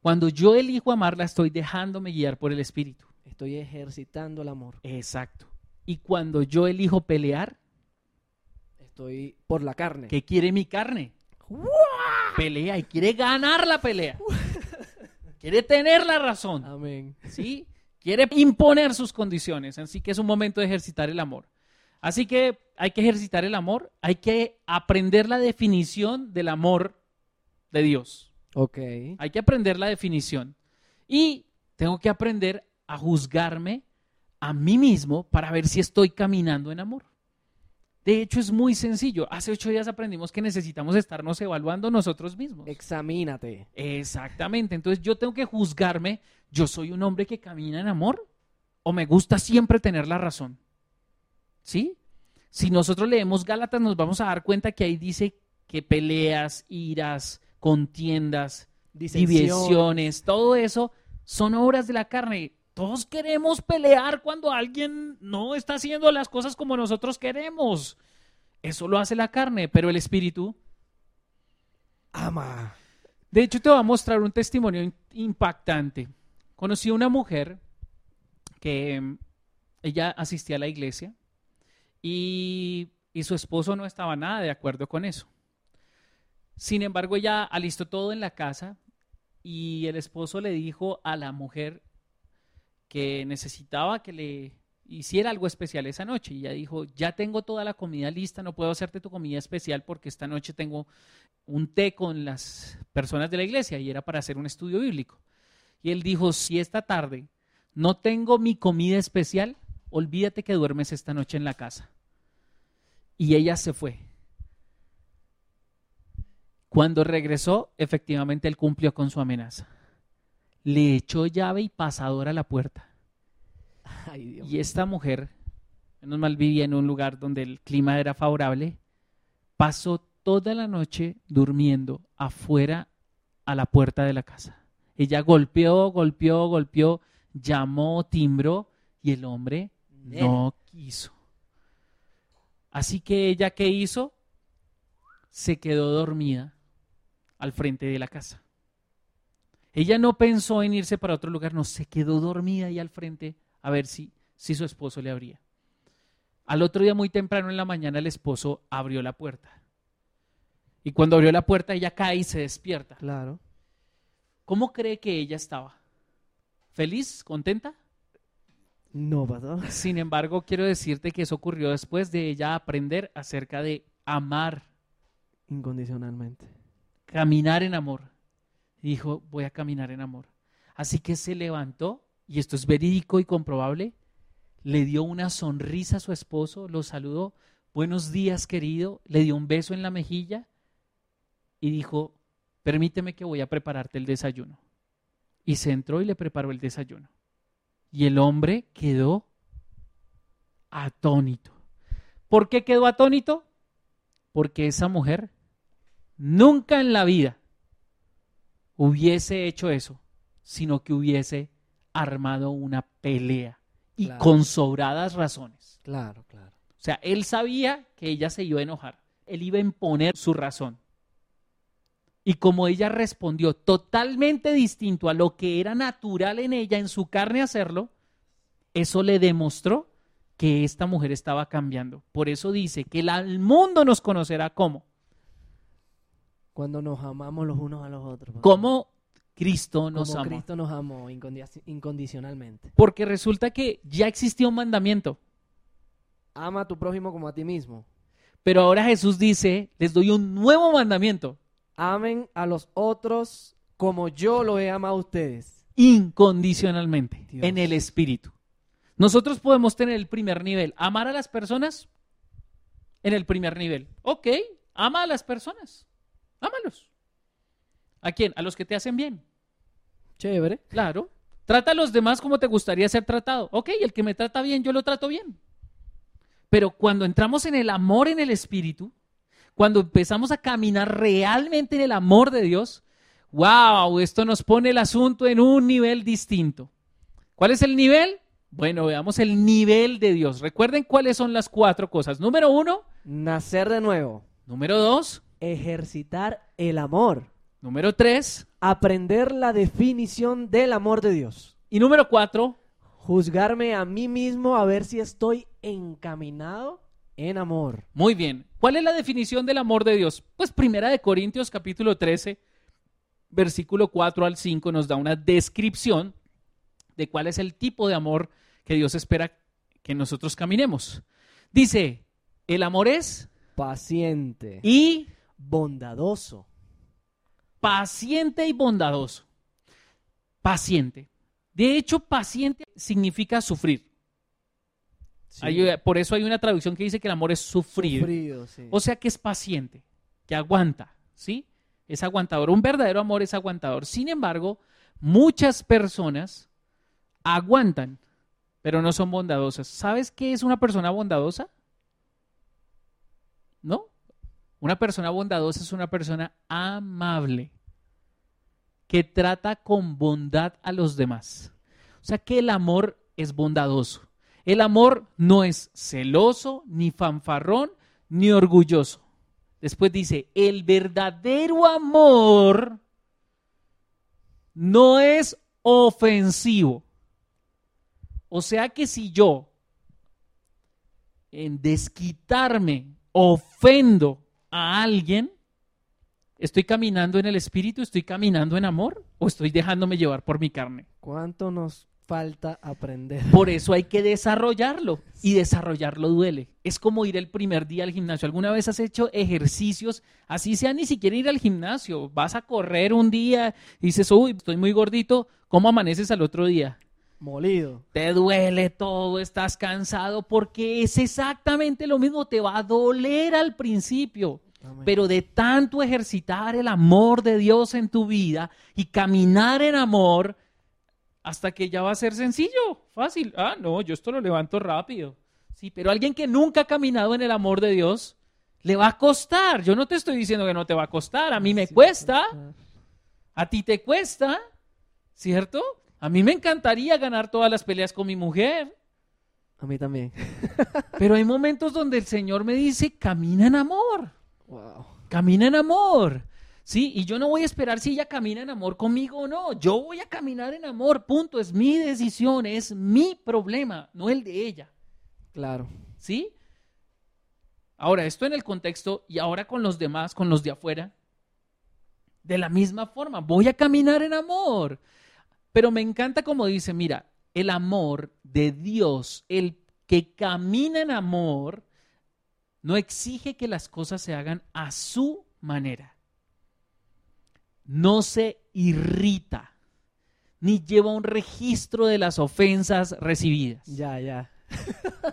Cuando yo elijo amarla, estoy dejándome guiar por el Espíritu. Estoy ejercitando el amor. Exacto. Y cuando yo elijo pelear, Estoy por la carne. ¿qué quiere mi carne? Pelea y quiere ganar la pelea. Quiere tener la razón. Amén. ¿sí? Quiere imponer sus condiciones, así que es un momento de ejercitar el amor. Así que hay que ejercitar el amor, hay que aprender la definición del amor de Dios. Ok. Hay que aprender la definición. Y tengo que aprender a juzgarme a mí mismo para ver si estoy caminando en amor. De hecho, es muy sencillo. Hace ocho días aprendimos que necesitamos estarnos evaluando nosotros mismos. Examínate. Exactamente. Entonces yo tengo que juzgarme. ¿Yo soy un hombre que camina en amor? ¿O me gusta siempre tener la razón? ¿Sí? Si nosotros leemos Gálatas nos vamos a dar cuenta que ahí dice que peleas, iras, contiendas, divisiones, todo eso son obras de la carne. Todos queremos pelear cuando alguien no está haciendo las cosas como nosotros queremos. Eso lo hace la carne, pero el espíritu Ama. de hecho, te voy a mostrar un testimonio impactante. Conocí a una mujer que mm, ella asistía a la iglesia y, y su esposo no estaba nada de acuerdo con eso. Sin embargo, ella alistó todo en la casa y el esposo le dijo a la mujer que necesitaba que le hiciera algo especial esa noche. Y ella dijo, ya tengo toda la comida lista, no puedo hacerte tu comida especial porque esta noche tengo un té con las personas de la iglesia y era para hacer un estudio bíblico. Y él dijo, si esta tarde no tengo mi comida especial, olvídate que duermes esta noche en la casa. Y ella se fue. Cuando regresó, efectivamente él cumplió con su amenaza. Le echó llave y pasador a la puerta. Ay, Dios. Y esta mujer, menos mal vivía en un lugar donde el clima era favorable, pasó toda la noche durmiendo afuera a la puerta de la casa. Ella golpeó, golpeó, golpeó, llamó, timbró y el hombre no quiso. Así que ella, ¿qué hizo? Se quedó dormida al frente de la casa. Ella no pensó en irse para otro lugar, no, se quedó dormida ahí al frente a ver si, si su esposo le abría. Al otro día, muy temprano en la mañana, el esposo abrió la puerta. Y cuando abrió la puerta, ella cae y se despierta. Claro. ¿Cómo cree que ella estaba? ¿Feliz? ¿Contenta? No, pastor. Sin embargo, quiero decirte que eso ocurrió después de ella aprender acerca de amar, Incondicionalmente. caminar en amor. Y dijo, voy a caminar en amor. Así que se levantó, y esto es verídico y comprobable, le dio una sonrisa a su esposo, lo saludó, buenos días querido, le dio un beso en la mejilla y dijo, permíteme que voy a prepararte el desayuno. Y se entró y le preparó el desayuno. Y el hombre quedó atónito. ¿Por qué quedó atónito? Porque esa mujer nunca en la vida hubiese hecho eso, sino que hubiese armado una pelea y Claro. con sobradas razones. Claro, claro. O sea, él sabía que ella se iba a enojar, él iba a imponer su razón. Y como ella respondió totalmente distinto a lo que era natural en ella, en su carne hacerlo, eso le demostró que esta mujer estaba cambiando. Por eso dice que el mundo nos conocerá como, Cuando nos amamos los unos a los otros. como Cristo nos Como amó. Cristo nos amó incondi- incondicionalmente. Porque resulta que ya existía un mandamiento, Ama a tu prójimo como a ti mismo. pero ahora Jesús dice, les doy un nuevo mandamiento, Amen a los otros como yo lo he amado a ustedes. incondicionalmente, Dios. en el espíritu. Nosotros podemos tener el primer nivel, amar a las personas en el primer nivel. Ok, ama a las personas, ámalos. ¿A quién? A los que te hacen bien, Chévere. claro. Trata a los demás como te gustaría ser tratado. Ok, el que me trata bien, yo lo trato bien. Pero cuando entramos en el amor en el espíritu, cuando empezamos a caminar realmente en el amor de Dios, wow, esto nos pone el asunto en un nivel distinto. ¿Cuál es el nivel? Bueno, veamos el nivel de Dios. Recuerden cuáles son las cuatro cosas. Número uno, Nacer de nuevo. número dos, Ejercitar el amor. número tres Aprender la definición del amor de Dios. y número cuatro, Juzgarme a mí mismo a ver si estoy encaminado en amor. Muy bien. ¿Cuál es la definición del amor de Dios? Pues Primera de Corintios capítulo 13, versículo 4 al 5 nos da una descripción de cuál es el tipo de amor que Dios espera que nosotros caminemos. Dice, el amor es Paciente. y bondadoso. paciente y bondadoso. Paciente. De hecho, paciente significa sufrir. Hay- por eso hay una traducción que dice que el amor es sufrir. Sufrido, sí. O sea que es paciente, que aguanta, ¿sí? Es aguantador. Un verdadero amor es aguantador. Sin embargo, muchas personas aguantan, pero no son bondadosas. ¿Sabes qué es una persona bondadosa? ¿No? Una persona bondadosa es una persona amable, que trata con bondad a los demás. O sea que el amor es bondadoso. El amor no es celoso, ni fanfarrón, ni orgulloso. Después dice, el verdadero amor no es ofensivo. O sea que si yo en desquitarme ofendo a alguien, ¿estoy caminando en el espíritu? ¿Estoy caminando en amor? ¿O estoy dejándome llevar por mi carne? ¿Cuánto nos falta aprender? Por eso hay que desarrollarlo y desarrollarlo duele. Es como ir el primer día al gimnasio. ¿Alguna vez has hecho ejercicios? Así sea ni siquiera ir al gimnasio. Vas a correr un día y dices, uy, estoy muy gordito. ¿Cómo amaneces al otro día? Molido. Te duele todo, estás cansado porque es exactamente lo mismo. Te va a doler al principio. Pero de tanto ejercitar el amor de Dios en tu vida y caminar en amor, hasta que ya va a ser sencillo, fácil. Ah, no, yo esto lo levanto rápido. Sí, pero alguien que nunca ha caminado en el amor de Dios, le va a costar. Yo no te estoy diciendo que no te va a costar, a mí me Sí, cuesta. A ti te cuesta, ¿cierto? A mí me encantaría ganar todas las peleas con mi mujer. A mí también. Pero hay momentos donde el Señor me dice, camina en amor. Wow. Camina en amor. Sí, y yo no voy a esperar si ella camina en amor conmigo o no. Yo voy a caminar en amor, punto. Es mi decisión, es mi problema, no el de ella. Claro. ¿Sí? Ahora, esto en el contexto y ahora con los demás, con los de afuera, de la misma forma, voy a caminar en amor. Pero me encanta como dice, mira, el amor de Dios, el que camina en amor, no exige que las cosas se hagan a su manera. No se irrita, ni lleva un registro de las ofensas recibidas. Ya, ya.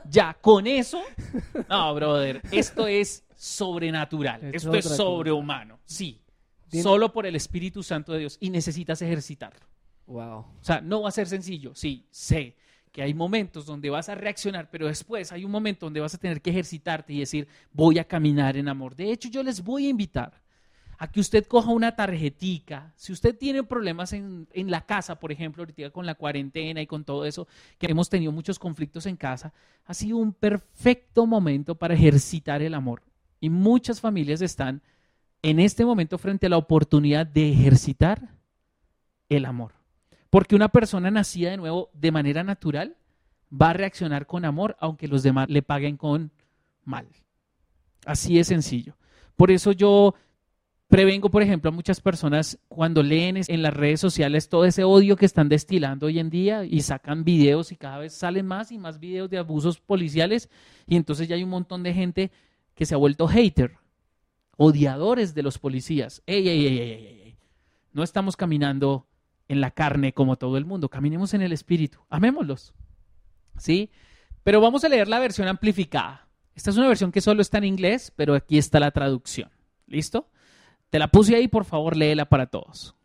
Ya, con eso, no, brother, esto es sobrenatural, Es esto es sobrehumano, sí, Tiene- solo por el Espíritu Santo de Dios y necesitas ejercitarlo. Wow. O sea, no va a ser sencillo, sí, sé que hay momentos donde vas a reaccionar, pero después hay un momento donde vas a tener que ejercitarte y decir, voy a caminar en amor. De hecho, yo les voy a invitar a que usted coja una tarjetica. Si usted tiene problemas en, en la casa, por ejemplo, ahorita con la cuarentena y con todo eso, que hemos tenido muchos conflictos en casa, ha sido un perfecto momento para ejercitar el amor. Y muchas familias están en este momento frente a la oportunidad de ejercitar el amor. Porque una persona nacida de nuevo de manera natural va a reaccionar con amor, aunque los demás le paguen con mal. Así de sencillo. Por eso yo prevengo, por ejemplo, a muchas personas cuando leen en las redes sociales todo ese odio que están destilando hoy en día y sacan videos y cada vez salen más y más videos de abusos policiales y entonces ya hay un montón de gente que se ha vuelto hater, odiadores de los policías. Ey, ey, ey, ey, ey. No estamos caminando en la carne como todo el mundo, caminemos en el espíritu, amémoslos. ¿Sí? Pero vamos a leer la versión amplificada. Esta es una versión que solo está en inglés, pero aquí está la traducción. ¿Listo? Te la puse ahí, por favor, léela para todos.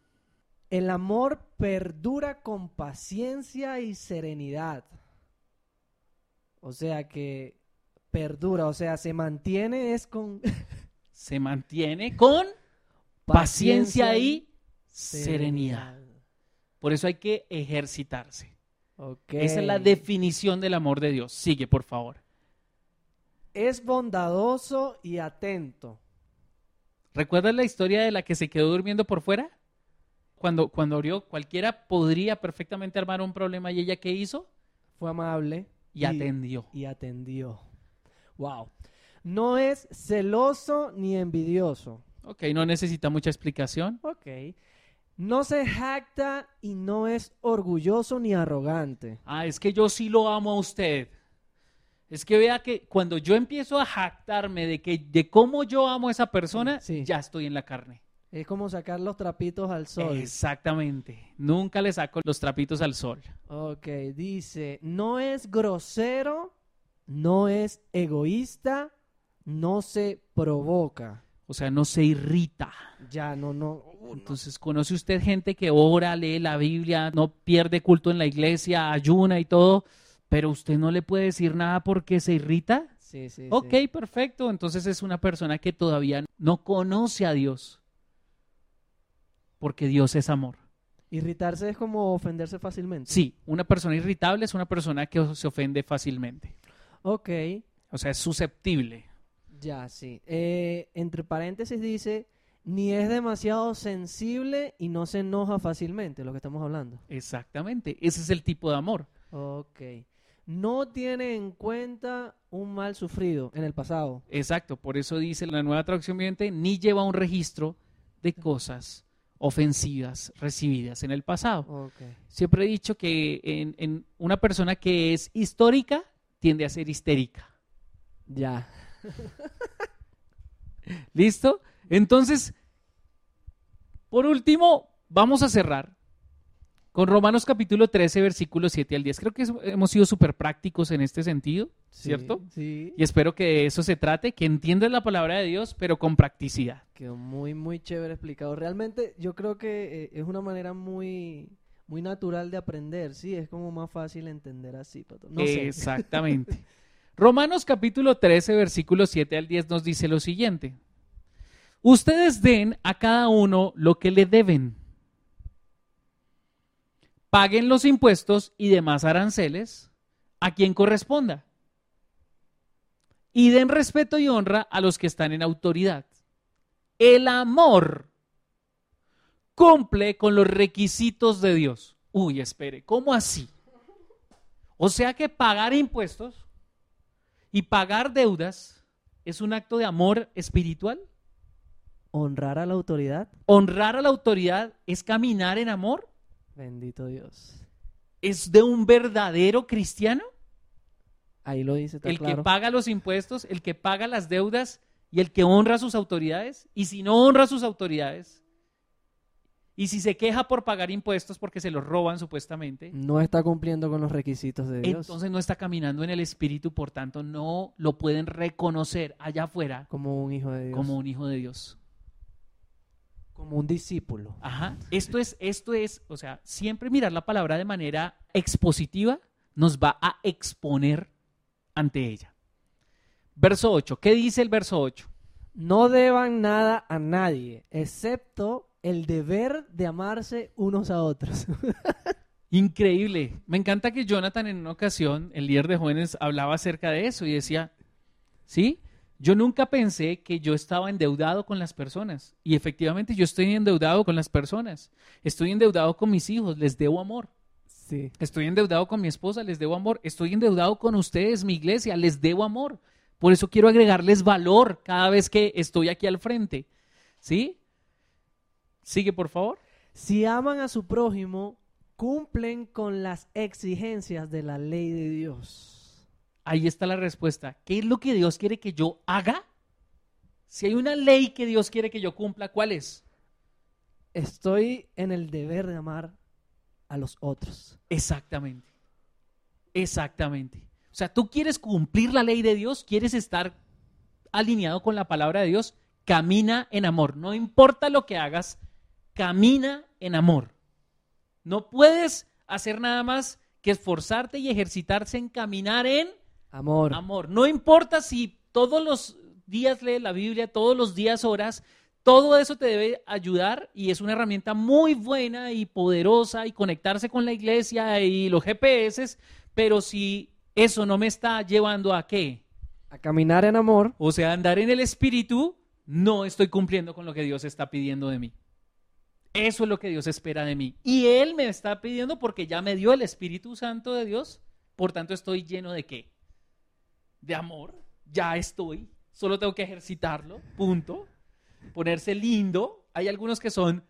El amor perdura con paciencia y serenidad. O sea que perdura, o sea, se mantiene es con Se mantiene con paciencia y serenidad. Por eso hay que ejercitarse. Esa es la definición del amor de Dios. Sigue, por favor. Es bondadoso y atento. ¿Recuerdas la historia de la que se quedó durmiendo por fuera? Cuando, cuando abrió, cualquiera podría perfectamente armar un problema y ella qué hizo? Fue amable Y atendió. y atendió. Wow. No es celoso ni envidioso. Ok, no necesita mucha explicación. Ok. No se jacta y no es orgulloso ni arrogante. Ah, es que yo sí lo amo a usted. Es que vea que cuando yo empiezo a jactarme de que de cómo yo amo a esa persona, Sí. ya estoy en la carne. Es como sacar los trapitos al sol. Exactamente. Nunca le saco los trapitos al sol. Ok, dice, no es grosero, no es egoísta, no se provoca. O sea, no se irrita. Ya, no, no. Entonces, ¿conoce usted gente que ora, lee la Biblia, no pierde culto en la iglesia, ayuna y todo, pero usted no le puede decir nada porque se irrita? Sí, sí, Ok, sí. perfecto. Entonces es una persona que todavía no conoce a Dios. Porque Dios es amor. Irritarse es como ofenderse fácilmente. Sí, una persona irritable es una persona que se ofende fácilmente. Ok, O sea, es susceptible. ya, sí. Eh, entre paréntesis dice, ni es demasiado sensible y no se enoja fácilmente, lo que estamos hablando. Exactamente. Ese es el tipo de amor. Ok. No tiene en cuenta un mal sufrido en el pasado. Exacto. Por eso dice la nueva traducción viviente, ni lleva un registro de cosas ofensivas recibidas en el pasado. Siempre he dicho que en, en una persona que es histórica tiende a ser histérica. Ya. ¿Listo? Entonces, por último, vamos a cerrar con Romanos capítulo 13, versículos 7 al 10. Creo que hemos sido súper prácticos en este sentido, ¿cierto? Sí. Y espero que de eso se trate, que entiendas la palabra de Dios, pero con practicidad. Quedó muy, muy chévere explicado. Realmente yo creo que eh, es una manera muy, muy natural de aprender, sí, es como más fácil entender así. Pato. No sé. Exactamente. Romanos capítulo 13, versículos 7 al 10 nos dice lo siguiente. Ustedes den a cada uno lo que le deben. Paguen los impuestos y demás aranceles a quien corresponda. Y den respeto y honra a los que están en autoridad. El amor cumple con los requisitos de Dios. Uy, espere, ¿cómo así? O sea que pagar impuestos y pagar deudas es un acto de amor espiritual. Honrar a la autoridad. Honrar a la autoridad es caminar en amor. Bendito Dios. ¿Es de un verdadero cristiano? Ahí lo dice, está el claro. que paga los impuestos, el que paga las deudas y el que honra a sus autoridades. Y si no honra a sus autoridades, y si se queja por pagar impuestos porque se los roban supuestamente, No está cumpliendo con los requisitos de Dios. entonces no está caminando en el espíritu, por tanto no lo pueden reconocer allá afuera como un hijo de Dios. como un hijo de Dios. Como un discípulo. Ajá. Esto es, esto es, o sea, siempre mirar la palabra de manera expositiva nos va a exponer ante ella. Verso 8. ¿Qué dice el verso 8? No deban nada a nadie, excepto el deber de amarse unos a otros. Increíble. Me encanta que Jonathan en una ocasión, el líder de jóvenes, hablaba acerca de eso y decía, ¿sí? Yo nunca pensé que yo estaba endeudado con las personas. Y efectivamente yo estoy endeudado con las personas. Estoy endeudado con mis hijos, les debo amor. sí. Estoy endeudado con mi esposa, les debo amor. Estoy endeudado con ustedes, mi iglesia, les debo amor. Por eso quiero agregarles valor cada vez que estoy aquí al frente. ¿Sí? Sigue, por favor. Si aman a su prójimo, cumplen con las exigencias de la ley de Dios. Ahí está la respuesta. ¿Qué es lo que Dios quiere que yo haga? Si hay una ley que Dios quiere que yo cumpla, ¿cuál es? Estoy en el deber de amar a los otros. Exactamente. Exactamente. O sea, tú quieres cumplir la ley de Dios, quieres estar alineado con la palabra de Dios, camina en amor. No importa lo que hagas, camina en amor. No puedes hacer nada más que esforzarte y ejercitarse en caminar en Amor. amor. No importa si todos los días lees la Biblia, todos los días oras, todo eso te debe ayudar y es una herramienta muy buena y poderosa y conectarse con la iglesia y los GPS, pero si eso no me está llevando a qué? A caminar en amor. O sea, andar en el espíritu, no estoy cumpliendo con lo que Dios está pidiendo de mí. Eso es lo que Dios espera de mí. Y Él me está pidiendo porque ya me dio el Espíritu Santo de Dios. Por tanto, estoy lleno de qué? De amor. Ya estoy. Solo tengo que ejercitarlo. Punto. Ponerse lindo. Hay algunos que son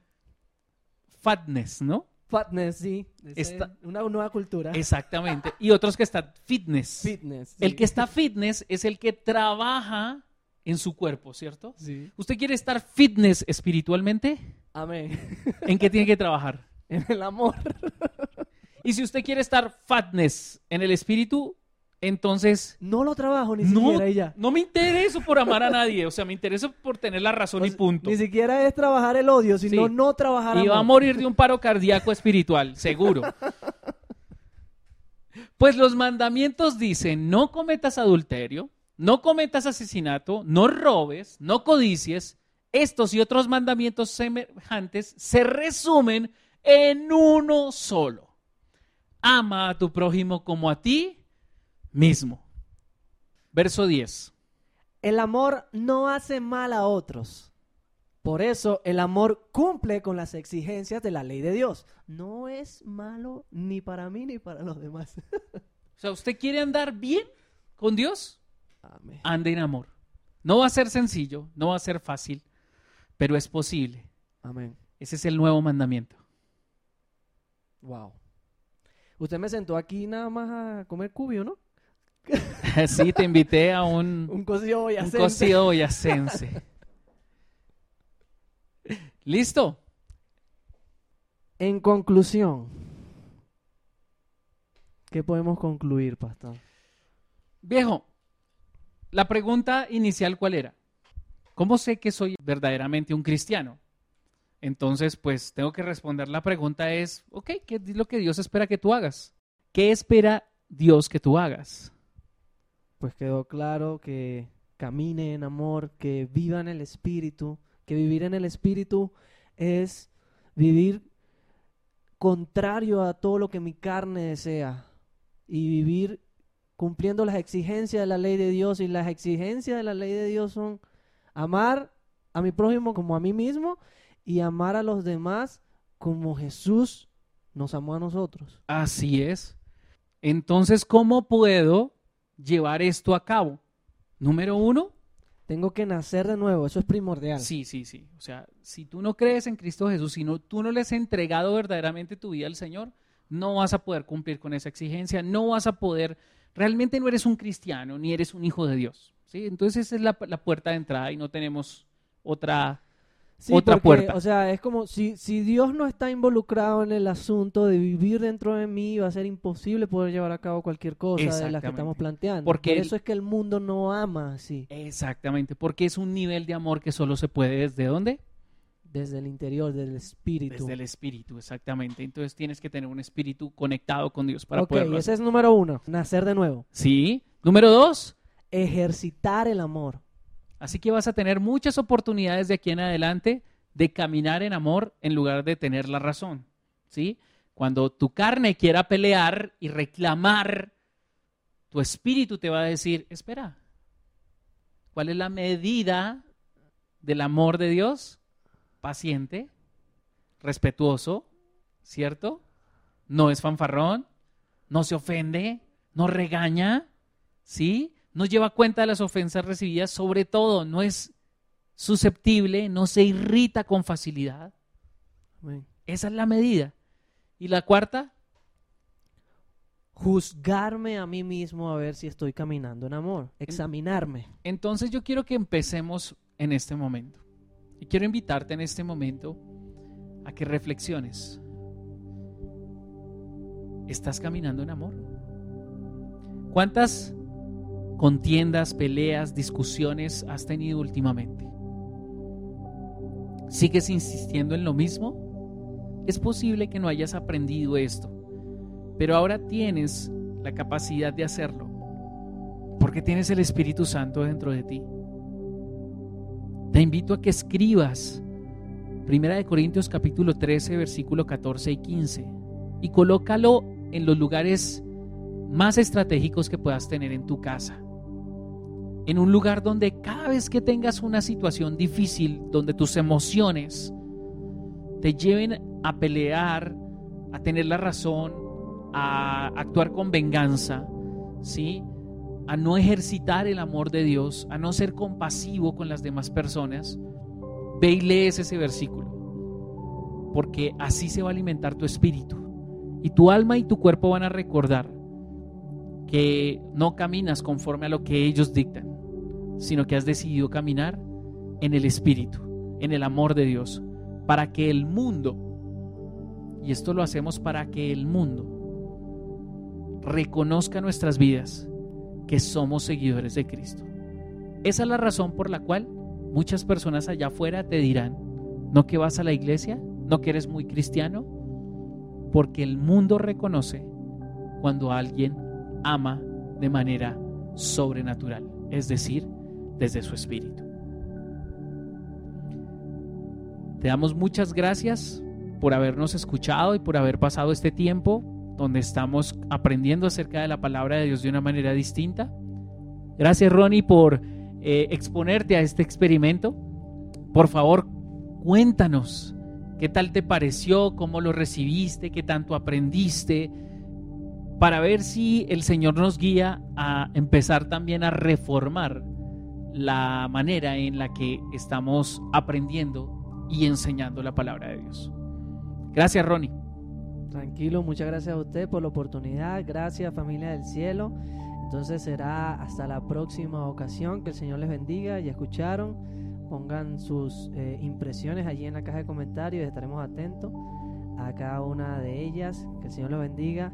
fatness, ¿no? Fatness, sí. Es Esta- una nueva cultura. Exactamente. Y otros que están fitness. Fitness. El que está fitness es el que trabaja en su cuerpo, ¿cierto? Sí. ¿Usted quiere estar fitness espiritualmente? Amén. ¿En qué tiene que trabajar? en el amor. Y si usted quiere estar fatness en el espíritu, entonces No lo trabajo ni no, siquiera ya. no me intereso por amar a nadie, o sea, me intereso por tener la razón O y punto. Ni siquiera es trabajar el odio, sino Sí. no trabajar Y va a morir de un paro cardíaco espiritual, seguro. Pues los mandamientos dicen, no cometas adulterio, no cometas asesinato, no robes, no codicies. Estos y otros mandamientos semejantes se resumen en uno solo. Ama a tu prójimo como a ti mismo. Verso 10. El amor no hace mal a otros. Por eso el amor cumple con las exigencias de la ley de Dios. No es malo ni para mí ni para los demás. O sea, ¿usted quiere andar bien con Dios? Amén. ande en amor. No va a ser sencillo, no va a ser fácil, pero es posible. Amén. Ese es el nuevo mandamiento. Wow. Usted me sentó aquí nada más a comer cubio, ¿no? Sí, te invité a un, Un cocido un boyacense. cocido boyacense. ¿Listo? En conclusión, ¿qué podemos concluir, pastor? Viejo, la pregunta inicial cuál era? ¿Cómo sé que soy verdaderamente un cristiano? Entonces, pues tengo que responder la pregunta es, ok, ¿qué es lo que Dios espera que tú hagas? ¿Qué espera Dios que tú hagas? Pues quedó claro que camine en amor, que viva en el Espíritu, que vivir en el Espíritu es vivir contrario a todo lo que mi carne desea y vivir cumpliendo las exigencias de la ley de Dios y las exigencias de la ley de Dios son amar a mi prójimo como a mí mismo y amar a los demás como Jesús nos amó a nosotros. Así es. Entonces, ¿cómo puedo llevar esto a cabo? Número uno. Tengo que nacer de nuevo, eso es primordial. Sí, sí, sí. O sea, si tú no crees en Cristo Jesús, si no, tú no le has entregado verdaderamente tu vida al Señor, no vas a poder cumplir con esa exigencia, no vas a poder, realmente no eres un cristiano, ni eres un hijo de Dios. ¿sí? Entonces esa es la, la puerta de entrada y no tenemos otra, Sí, otra porque, puerta. O sea, es como si, si Dios no está involucrado en el asunto de vivir dentro de mí, va a ser imposible poder llevar a cabo cualquier cosa de las que estamos planteando. Porque Por el- eso es que el mundo no ama así, Exactamente, porque es un nivel de amor que solo se puede desde dónde? desde el interior, del espíritu. Desde el espíritu, exactamente. Entonces tienes que tener un espíritu conectado con Dios para ok, poderlo ese hacer. es número uno, nacer de nuevo. Sí. Número dos, Ejercitar el amor. Así que vas a tener muchas oportunidades de aquí en adelante de caminar en amor en lugar de tener la razón. ¿Sí? Cuando tu carne quiera pelear y reclamar, tu espíritu te va a decir, espera, ¿cuál es la medida del amor de Dios? Paciente, respetuoso, ¿cierto? No es fanfarrón, no se ofende, no regaña, ¿sí? No lleva cuenta de las ofensas recibidas, sobre todo no es susceptible, no se irrita con facilidad. Amén. Esa es la medida. Y la cuarta, Juzgarme a mí mismo a ver si estoy caminando en amor. Examinarme. entonces yo quiero que empecemos en este momento. Y quiero invitarte en este momento a que reflexiones. ¿Estás caminando en amor? ¿Cuántas contiendas, peleas, discusiones has tenido últimamente? ¿Sigues insistiendo en lo mismo? Es posible que no hayas aprendido esto, pero ahora tienes la capacidad de hacerlo, porque tienes el Espíritu Santo dentro de ti. Te invito a que escribas Primera de Corintios capítulo 13, versículo 14 y 15 y colócalo en los lugares más estratégicos que puedas tener en tu casa. En un lugar donde cada vez que tengas una situación difícil, donde tus emociones te lleven a pelear, a tener la razón, a actuar con venganza, ¿sí? A no ejercitar el amor de Dios, a no ser compasivo con las demás personas, ve y lees ese versículo, porque así se va a alimentar tu espíritu. Y tu alma y tu cuerpo van a recordar que no caminas conforme a lo que ellos dictan, sino que has decidido caminar en el espíritu, en el amor de Dios, para que el mundo, y esto lo hacemos para que el mundo reconozca nuestras vidas que somos seguidores de Cristo. Esa es la razón por la cual muchas personas allá afuera te dirán, no que vas a la iglesia, no que eres muy cristiano, porque el mundo reconoce cuando alguien ama de manera sobrenatural, es decir, desde su espíritu. Te damos muchas gracias por habernos escuchado y por haber pasado este tiempo donde estamos aprendiendo acerca de la palabra de Dios de una manera distinta. Gracias Ronnie por eh, exponerte a este experimento. Por favor, cuéntanos qué tal te pareció, cómo lo recibiste, qué tanto aprendiste, para ver si el Señor nos guía a empezar también a reformar la manera en la que estamos aprendiendo y enseñando la palabra de Dios. Gracias, Ronnie. Tranquilo, muchas gracias a usted por la oportunidad. Gracias, familia del cielo. Entonces será hasta la próxima ocasión. Que el Señor les bendiga. Ya escucharon. Pongan sus eh, impresiones allí en la caja de comentarios. Estaremos atentos a cada una de ellas. Que el Señor los bendiga.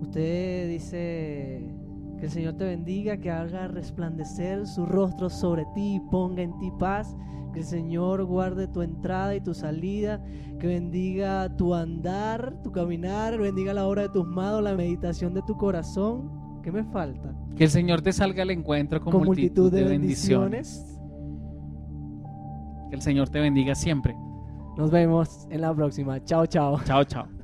Usted dice que el Señor te bendiga, que haga resplandecer su rostro sobre ti y ponga en ti paz. Que el Señor guarde tu entrada y tu salida. Que bendiga tu andar, tu caminar. Bendiga la obra de tus manos, la meditación de tu corazón. ¿Qué me falta? Que el Señor te salga al encuentro con, multitud, de bendiciones. Que el Señor te bendiga siempre. Nos vemos en la próxima. Chao, chao. Chao, chao.